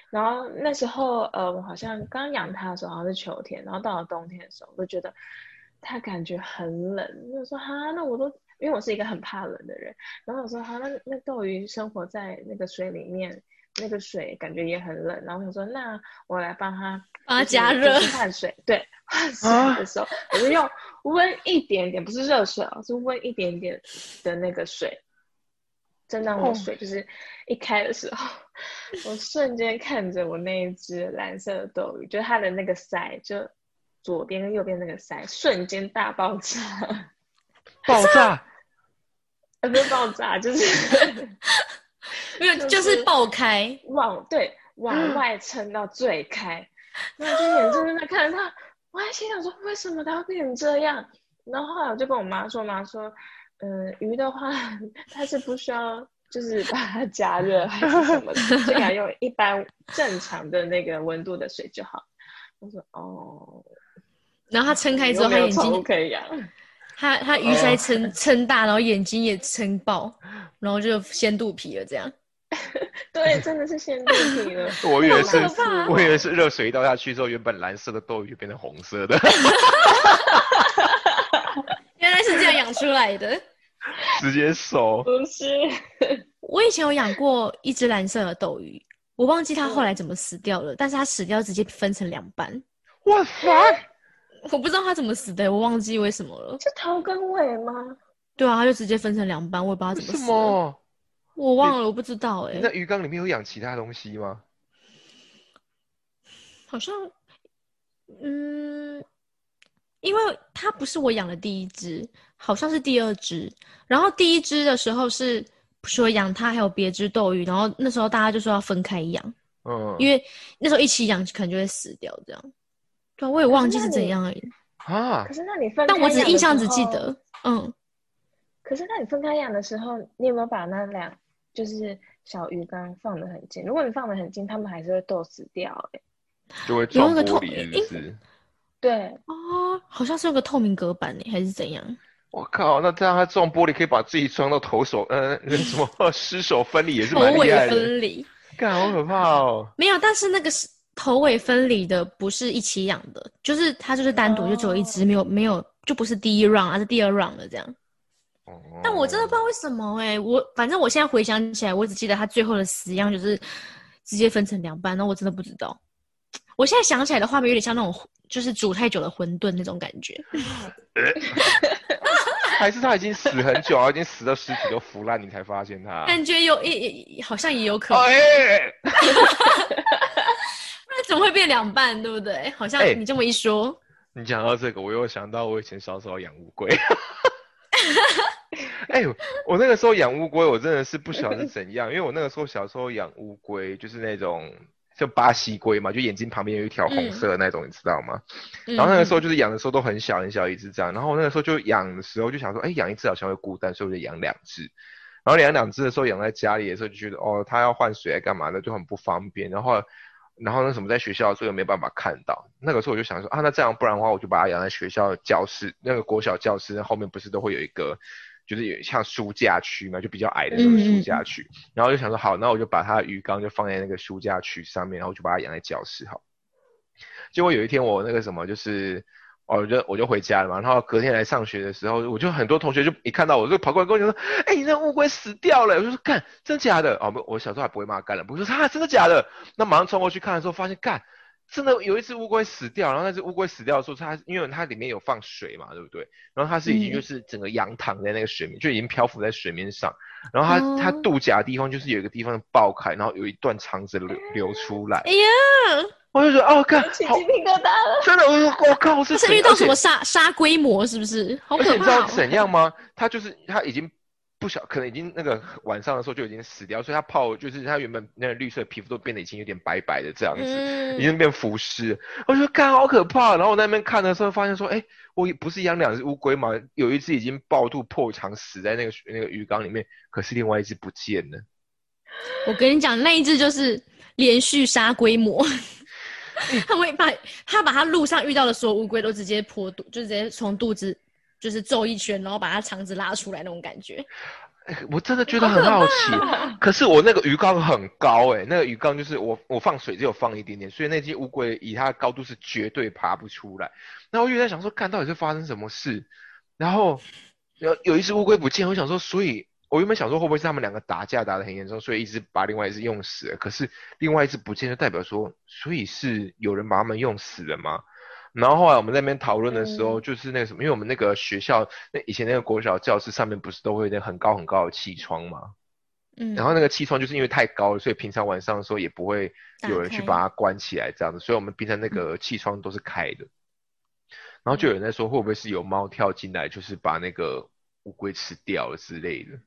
然后那时候，呃，我好像刚养它的时候好像是秋天，然后到了冬天的时候，我就觉得它感觉很冷，我就说哈，那我都因为我是一个很怕冷的人，然后我说哈，那那斗鱼生活在那个水里面，那个水感觉也很冷，然后我想说，那我来帮他帮它就是加热就是换水，对，换水啊的时候，我就用温一点点，不是热水哦，是温一点点的那个水，蒸当哦的水，就是一开的时候，我瞬间看着我那一只蓝色的斗鱼，就它的那个鳃，就左边跟右边那个鳃，瞬间大爆炸，爆炸，呃，不是爆炸，就是 没有，就就是是爆开。往对往外撑到最开，然后就眼睁睁的看着它，我还心想说为什么他会变成这样？然后后来我就跟我妈说，妈说，嗯、鱼的话它是不需要就是把它加热还是什么的，就给它用一般正常的那个温度的水就好。我说哦，然后它撑开之后，它眼睛，可以养，它它鱼鳃撑撑大，然后眼睛也撑爆，然后就掀肚皮了，这样。对，真的是先肚皮了。我以为是我以为是热水一倒下去之后，原本蓝色的斗鱼就变成红色的，原来是这样养出来的。直接熟。不是，我以前有养过一只蓝色的斗鱼，我忘记它后来怎么死掉了，但是它死掉直接分成两半，哇塞！我不知道它怎么死的，我忘记为什么了。是头跟尾吗？对啊，它就直接分成两半，我也不知道怎么死的。么？我忘了，我不知道哎、你在鱼缸里面有养其他东西吗？好像，嗯，因为它不是我养的第一只，好像是第二只。然后第一只的时候是说养它还有别只斗鱼，然后那时候大家就说要分开养，嗯，因为那时候一起养可能就会死掉这样。对啊，我也忘记是怎样而已，啊可，是那你分开但我只印象只记得，嗯，可是，那你分开养的时候，你有没有把那两就是小鱼缸放得很近？如果你放得很近，它们还是会斗死掉、欸。就会撞有一个透玻璃，是是？对，哦，好像是有个透明隔板呢，还是怎样？我靠，那这样它撞玻璃可以把自己撞到头手，呃，什么 失手分离也是头尾蛮厉害的。分离干，好可怕哦！没有，但是那个是头尾分离的，不是一起养的，就是它就是单独就只有一只，没有没有，就不是第一 round，而是第二 round 的这样。但我真的不知道为什么哎、我反正我现在回想起来，我只记得它最后的死样就是直接分成两半，那我真的不知道。我现在想起来的画面有点像那种就是煮太久的馄饨那种感觉。还是他已经死很久啊，已经死到尸体都腐烂，你才发现他。感觉有也也好像也有可能，哎，不然怎么会变两半，对不对？好像哎你这么一说，你讲到这个，我又想到我以前小时候养乌龟。哎、我那个时候养乌龟，我真的是不晓得是怎样，因为我那个时候小时候养乌龟，就是那种就巴西龟嘛，就眼睛旁边有一条红色的那种，你知道吗？嗯然后那个时候就是养的时候都很小很小一只这样，然后我那个时候就养的时候就想说，哎，养一只好像会孤单，所以我就养两只。然后养两只的时候养在家里的时候就觉得，哦，它要换水来干嘛的就很不方便。然后，然后那什么在学校的时候又没办法看到，那个时候我就想说，啊，那这样不然的话，我就把它养在学校教室，那个国小教室那后面不是都会有一个，就是有像书架区嘛，就比较矮的那种书架区。然后就想说，好，那我就把它的鱼缸就放在那个书架区上面，然后就把它养在教室好。结果有一天我那个什么就是，哦，我就我就回家了嘛，然后隔天来上学的时候，我就很多同学就一看到我就跑过来跟我讲说，哎、你那乌龟死掉了，我就说干，真假的？哦，不我小时候还不会骂干了，我就说啊，真的假的？那马上冲过去看的时候，发现干。真的有一只乌龟死掉，然后那只乌龟死掉的时候，它因为它里面有放水嘛，对不对？然后它是已经嗯就是整个仰躺在那个水面，就已经漂浮在水面上。然后它、它哦肚脐的地方就是有一个地方爆开，然后有一段肠子流流出来。哎呀，我就觉得哦，干好起鸡皮疙瘩了。真的，我说我靠，是遇到什么杀杀规模是不是？好可而且你知道！怎样吗？它就是它已经不小，可能已经那个晚上的时候就已经死掉，所以它泡就是它原本那个绿色皮肤都变得已经有点白白的这样子，嗯已经变浮尸。我就干好可怕。然后我在那边看的时候，发现说，哎，我不是养两只乌龟嘛，有一只已经暴肚破肠死在那个那个鱼缸里面，可是另外一只不见了。我跟你讲，那一只就是连续杀规模 他会把他把他路上遇到的所有乌龟都直接破肚，就直接从肚子就是揍一圈，然后把它肠子拉出来那种感觉。哎我真的觉得很好奇，可是我那个鱼缸很高哎、那个鱼缸就是我我放水只有放一点点，所以那只乌龟以它的高度是绝对爬不出来。然后我就在想说，看到底是发生什么事？然后有有一只乌龟不见，我想说，所以我原本想说会不会是他们两个打架打得很严重，所以一只把另外一只用死了。可是另外一只不见，就代表说，所以是有人把他们用死了吗？然后后来我们在那边讨论的时候，就是那个什么，因为我们那个学校那以前那个国小教室上面不是都会有很高很高的气窗吗？嗯，然后那个气窗就是因为太高了，所以平常晚上的时候也不会有人去把它关起来这样子，所以我们平常那个气窗都是开的。然后就有人在说，会不会是有猫跳进来，就是把那个乌龟吃掉了之类的？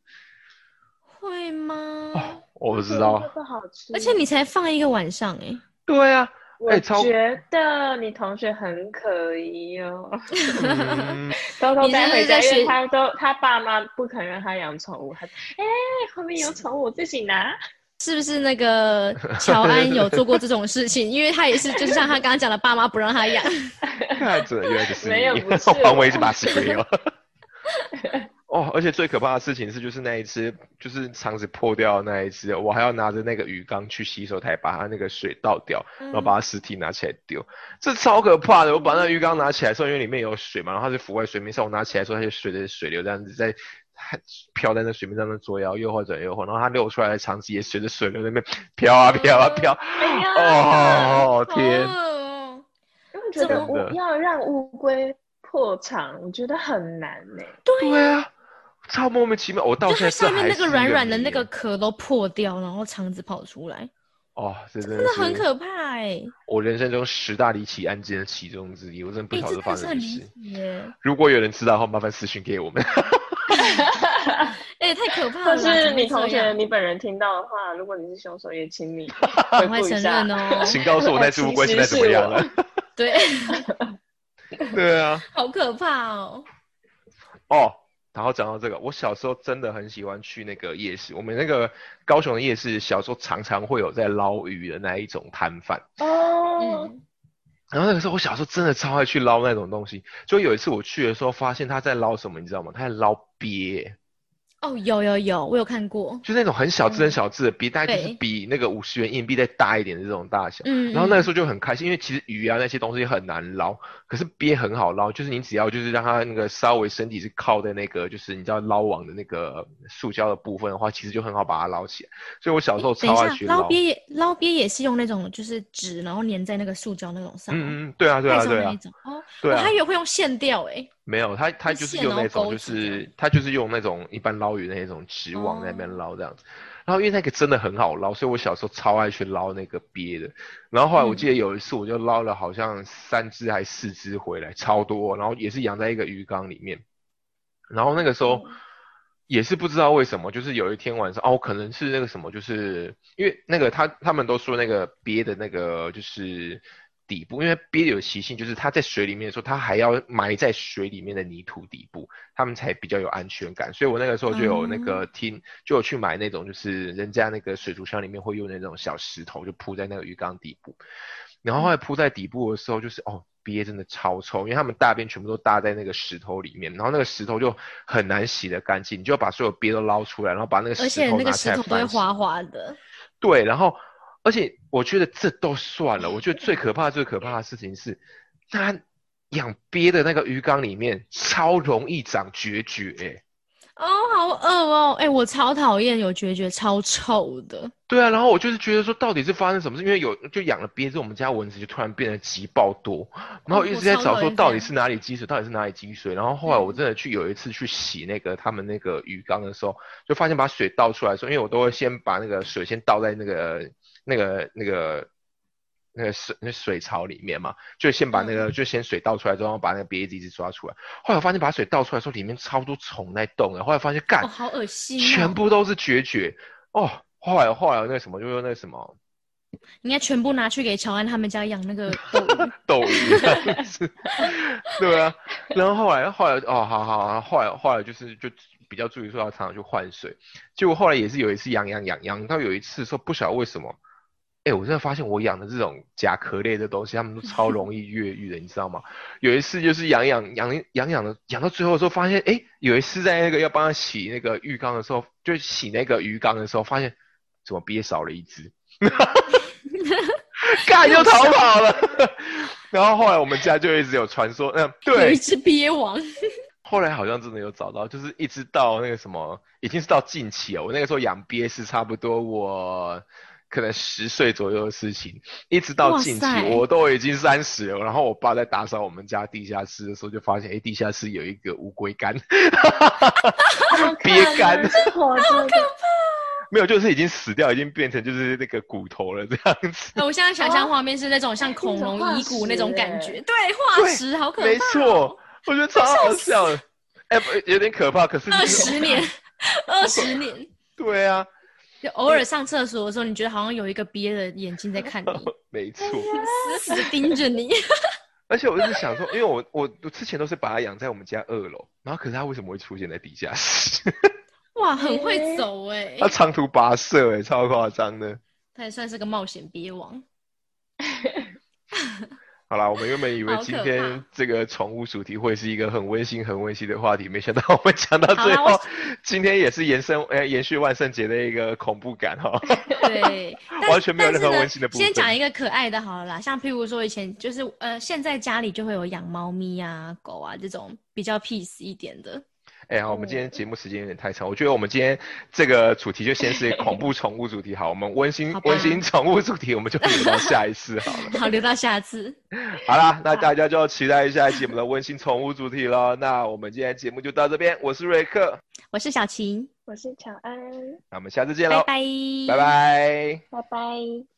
会吗？哦，我不知道。这个好吃，而且你才放一个晚上哎、对啊，我觉得你同学很可疑哦，嗯，偷偷带回家，因为他都他爸妈不肯让他养宠物，他哎后面有宠物我自己拿，是不是那个乔安有做过这种事情？因为他也是，就是像他刚刚讲的，爸妈不让他养。原来就是没有你不是黄维是把屎没有。哦，而且最可怕的事情是，就是那一只，就是肠子破掉的那一只，我还要拿着那个鱼缸去洗手台，把它那个水倒掉，然后把它尸体拿起来丢，这超可怕的。我把那鱼缸拿起来的时候，因为里面有水嘛，然后它是浮在水面上，我拿起来的时候，它就随着水流这样子在飘在那水面上的左摇右晃左摇右晃，然后它流出来的肠子也随着水流在那边飘啊飘啊飘。哎呀，哦天！哦因为我觉得真的乌要让乌龟破肠，我觉得很难呢。对啊，超莫名其妙。我到就现在它上面那个软软的那个壳都破掉，然后肠子跑出来，哦，这真真的很可怕哎、我人生中十大离奇案件的其中之一，我真的不哎、晓得发生什么事。如果有人知道的话，麻烦私讯给我们。哎、太可怕了啦！怎是你同学你本人听到的话，如果你是凶手，也请你赶快承认。哦。请告诉我那只乌龟现在怎么样了？对，对啊，好可怕哦。哦，然后讲到这个，我小时候真的很喜欢去那个夜市。我们那个高雄的夜市，小时候常常会有在捞鱼的那一种摊贩。哦，嗯，然后那个时候，我小时候真的超爱去捞那种东西。就有一次我去的时候，发现他在捞什么，你知道吗？他在捞鳖。哦，有有有，我有看过。就那种很小只、很小只的比，大概就是比那个五十元硬币再大一点的这种大小。嗯，嗯然后那个时候就很开心，因为其实鱼啊那些东西很难捞，可是鳖很好捞，就是你只要就是让它那个稍微身体是靠在那个就是你知道捞网的那个塑胶的部分的话，其实就很好把它捞起来。所以我小时候超爱去，捞鳖也捞鳖也是用那种就是纸，然后粘在那个塑胶那种上吗，嗯嗯，对啊对啊对啊盖上那，种。哦，对啊我还以为会用线钓诶。没有，他他就是用那种就是他就是用那种一般捞鱼的那种直网在那边哦捞这样子。然后因为那个真的很好捞，所以我小时候超爱去捞那个鳖的。然后后来我嗯记得有一次我就捞了好像三只还四只回来，超多，然后也是养在一个鱼缸里面。然后那个时候也是不知道为什么，就是有一天晚上哦，可能是那个什么，就是因为那个他他们都说那个鳖的那个就是底部，因为鳖有习性，就是它在水里面的时候，它还要埋在水里面的泥土底部，它们才比较有安全感。所以我那个时候就有那个听，就有去买那种就是人家那个水族箱里面会用那种小石头，就铺在那个鱼缸底部。然后后来铺在底部的时候，就是哦，鳖真的超臭，因为它们大便全部都搭在那个石头里面，然后那个石头就很难洗得干净，你就要把所有鳖都捞出来，然后把那个而石头拿起且那个石。头都会滑滑的。对，然后而且我觉得这都算了，我觉得最可怕、最可怕的事情是，它养鳖的那个鱼缸里面超容易长决绝、欸。哦，好恶哦！哎、我超讨厌有决绝，超臭的。对啊，然后我就是觉得说，到底是发生什么事？因为有就养了鳖之后，我们家蚊子就突然变得极爆多，然后哦一直在找说到底是哪里积水，到底是哪里积水。然后后来我嗯真的去有一次去洗那个他们那个鱼缸的时候，就发现把水倒出来的时候，因为我都会先把那个水先倒在那个那个那个那个水那水槽里面嘛，就先把那嗯个就先水倒出来之后，然后把那个鼻子一直抓出来。后来我发现把水倒出来的时候，里面超多虫在动的。后来发现干哦，好恶心、哦！全部都是决绝哦。后来后来那个什么，就用那个什么应该全部拿去给乔安他们家养那个 斗鱼。斗鱼对啊。然后后来后来哦，好好好，后来后来就是就比较注意说要常常去换水。结果后来也是有一次养养养养到有一次说不晓得为什么，哎，我真的发现我养的这种甲壳类的东西，它们都超容易越狱的，你知道吗？有一次就是养养养养养的养到最后的时候，发现哎，有一次在那个要帮它洗那个浴缸的时候，就洗那个鱼缸的时候，发现怎么鳖少了一只。干就逃跑了，然后后来我们家就一直有传说，嗯，对有一，只鳖王。后来好像真的有找到，就是一直到那个什么，已经是到近期了。我那个时候养鳖是差不多我可能十岁左右的事情，一直到近期我都已经三十了。然后我爸在打扫我们家地下室的时候，就发现哎，地下室有一个乌龟干，鳖干好可怕，没有，就是已经死掉，已经变成就是那个骨头了这样子。那我现在想象画面是那种像恐龙遗骨那种感觉，对，化石好可怕、哦。没错，我觉得超好笑的。哎、不，有点可怕，可是二十年，二十年，对啊，就偶尔上厕所的时候，你觉得好像有一个憋的眼睛在看你，没错。死死的盯着你。而且我一直想说，因为我我我之前都是把它养在我们家二楼，然后可是它为什么会出现在地下室？哇，很会走哎、它长途跋涉，哎，超夸张的。它也算是个冒险鳖王。好啦，我们原本以为今天这个宠物主题会是一个很温馨、很温馨的话题，没想到我们讲到最后，今天也是延伸呃延续万圣节的一个恐怖感哈。对，完全没有任何温馨的部分先讲一个可爱的好了啦，像譬如说以前就是呃，现在家里就会有养猫咪啊、狗啊这种比较 peace 一点的。哎、好，我们今天节目时间有点太长，我觉得我们今天这个主题就先是恐怖宠物主题好，我们温馨温馨宠物主题我们就留到下一次好了。好，留到下次。好啦，那大家就期待下一期我们的温馨宠物主题喽。那我们今天节目就到这边，我是瑞克，我是小晴，我是乔安，那我们下次见喽，拜拜，拜拜。拜拜。